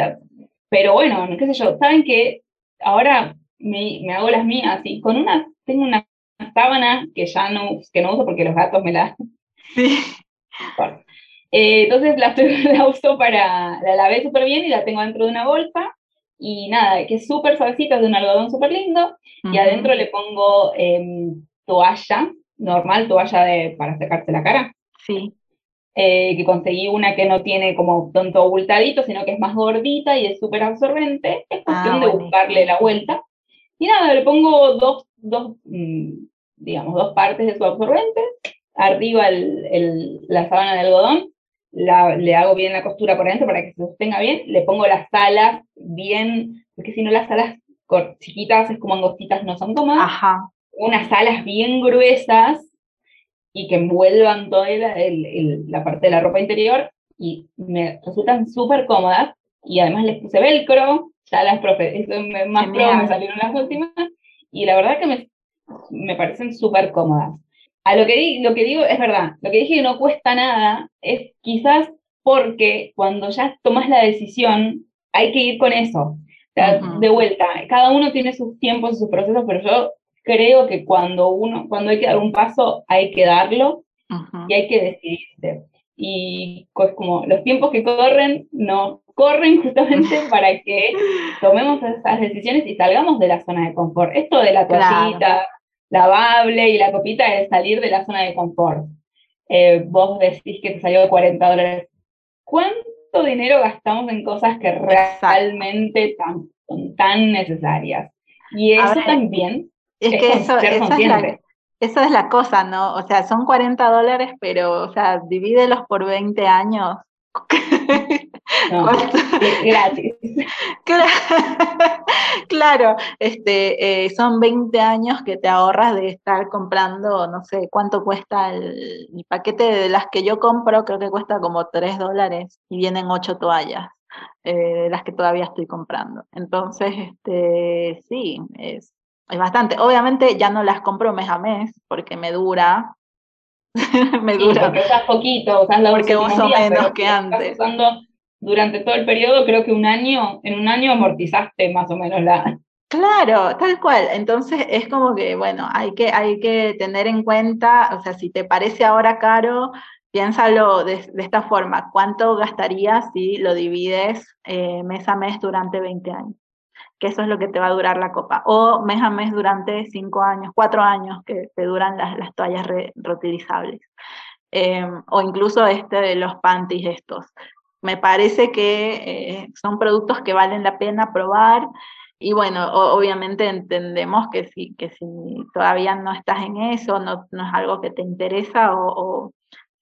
pero bueno, qué sé yo, saben que ahora me, me, hago las mías y con una, tengo una sábana que ya no, que no uso porque los gatos me la... Sí. Eh, entonces la, la, uso para, la lavé súper bien y la tengo dentro de una bolsa y nada, que es súper suavecita, es de un algodón súper lindo y adentro le pongo em, toalla normal, toalla de, para secarse la cara. Sí. Eh, que conseguí una que no tiene como tanto abultadito, sino que es más gordita y es súper absorbente. Es cuestión ah, de buscarle la vuelta. Y nada, le pongo dos, dos mm, digamos, dos partes de su absorbente. Arriba el, el, la sábana de algodón. La, le hago bien la costura por dentro para que se sostenga bien. Le pongo las alas bien, porque si no las alas chiquitas es como angostitas, no son cómodas. Ajá unas alas bien gruesas y que envuelvan toda la parte de la ropa interior y me resultan súper cómodas y además les puse velcro, ya las profe, más pro me salieron las últimas y la verdad que me, me parecen súper cómodas. A lo que, lo que digo es verdad, lo que dije que no cuesta nada es quizás porque cuando ya tomas la decisión hay que ir con eso. De vuelta, cada uno tiene sus tiempos y sus procesos, pero yo creo que cuando uno, cuando hay que dar un paso, hay que darlo y hay que decidirse. Y pues como los tiempos que corren, no corren justamente para que tomemos esas decisiones y salgamos de la zona de confort. Esto de la toallita lavable y la copita es salir de la zona de confort. Eh, vos decís que te salió 40 dólares. ¿Cuánto dinero gastamos en cosas que realmente tan, son tan necesarias? Y eso también es que eso, esa es la, cosa, ¿no? O sea, son 40 dólares, pero, o sea, divídelos por 20 años. gratis. Claro, este, eh, son 20 años que te ahorras de estar comprando, no sé, cuánto cuesta el, paquete de las que yo compro, creo que cuesta como 3 dólares y vienen 8 toallas. Eh, las que todavía estoy comprando. Entonces, este, sí, es, es bastante. Obviamente ya no las compro mes a mes porque me dura. me dura. porque usas poquito, usas la Porque uso menos que antes. Usando durante todo el periodo, creo que un año, en un año amortizaste más o menos la. Claro, tal cual. Entonces es como que, bueno, hay que, hay que tener en cuenta, o sea, si te parece ahora caro, piénsalo de, esta forma, ¿cuánto gastarías si lo divides eh, mes a mes durante 20 años? Que eso es lo que te va a durar la copa. O mes a mes durante cinco años, cuatro años que te duran las, las toallas reutilizables. Em, o incluso este de los panties estos. Me parece que eh, son productos que valen la pena probar. Y bueno, obviamente entendemos que si, que si todavía no estás en eso, no, no es algo que te interesa o,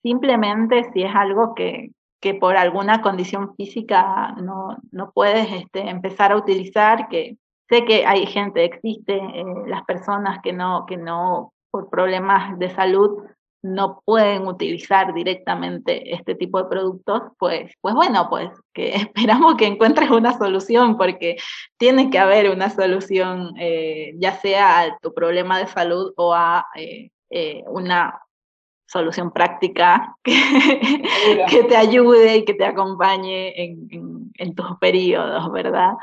simplemente si es algo que, que por alguna condición física no, no puedes este, empezar a utilizar, que sé que hay gente, existe eh, las personas que no, que no, por problemas de salud, no pueden utilizar directamente este tipo de productos, pues, pues bueno, pues que esperamos que encuentres una solución, porque tiene que haber una solución, eh, ya sea a tu problema de salud o a eh, una solución práctica que, que, te ayude y que te acompañe en, en tus periodos, ¿verdad?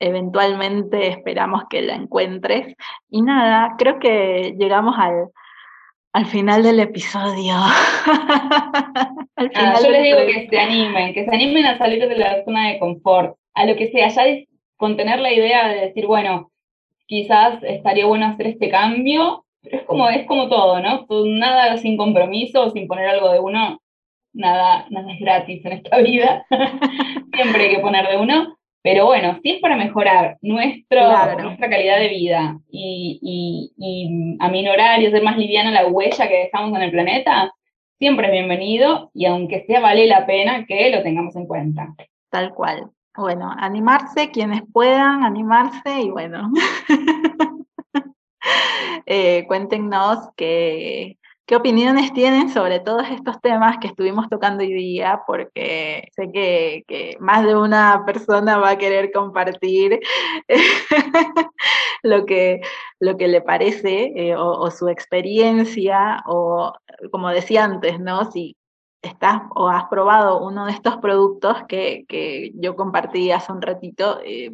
Eventualmente esperamos que la encuentres. Y nada, creo que llegamos al, al final del episodio. Ah, yo les digo que se animen, que se animen a salir de la zona de confort, a lo que sea, ya con tener la idea de decir, bueno, quizás estaría bueno hacer este cambio, pero es como, es como todo, ¿no? Nada sin compromiso, sin poner algo de uno, nada, nada es gratis en esta vida, siempre hay que poner de uno, pero bueno, si es para mejorar nuestro, nuestra calidad de vida y, y, y aminorar y hacer más liviana la huella que dejamos en el planeta, siempre es bienvenido y aunque sea vale la pena que lo tengamos en cuenta. Tal cual. Bueno, animarse, quienes puedan animarse y bueno, eh, cuéntenos ¿Qué opiniones tienen sobre todos estos temas que estuvimos tocando hoy día? Porque sé que, más de una persona va a querer compartir lo, que, lo que le parece eh, o, su experiencia o, como decía antes, ¿no? Si estás o has probado uno de estos productos que, que yo compartí hace un ratito, eh,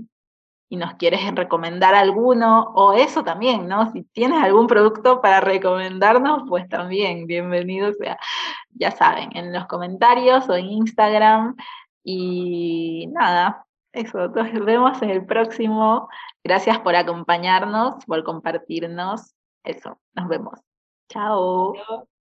y nos quieres recomendar alguno, o eso también, ¿no? Si tienes algún producto para recomendarnos, pues también, bienvenido sea. Ya saben, en los comentarios o en Instagram. Y nada, eso, nos vemos en el próximo. Gracias por acompañarnos, por compartirnos. Eso, nos vemos. Chao.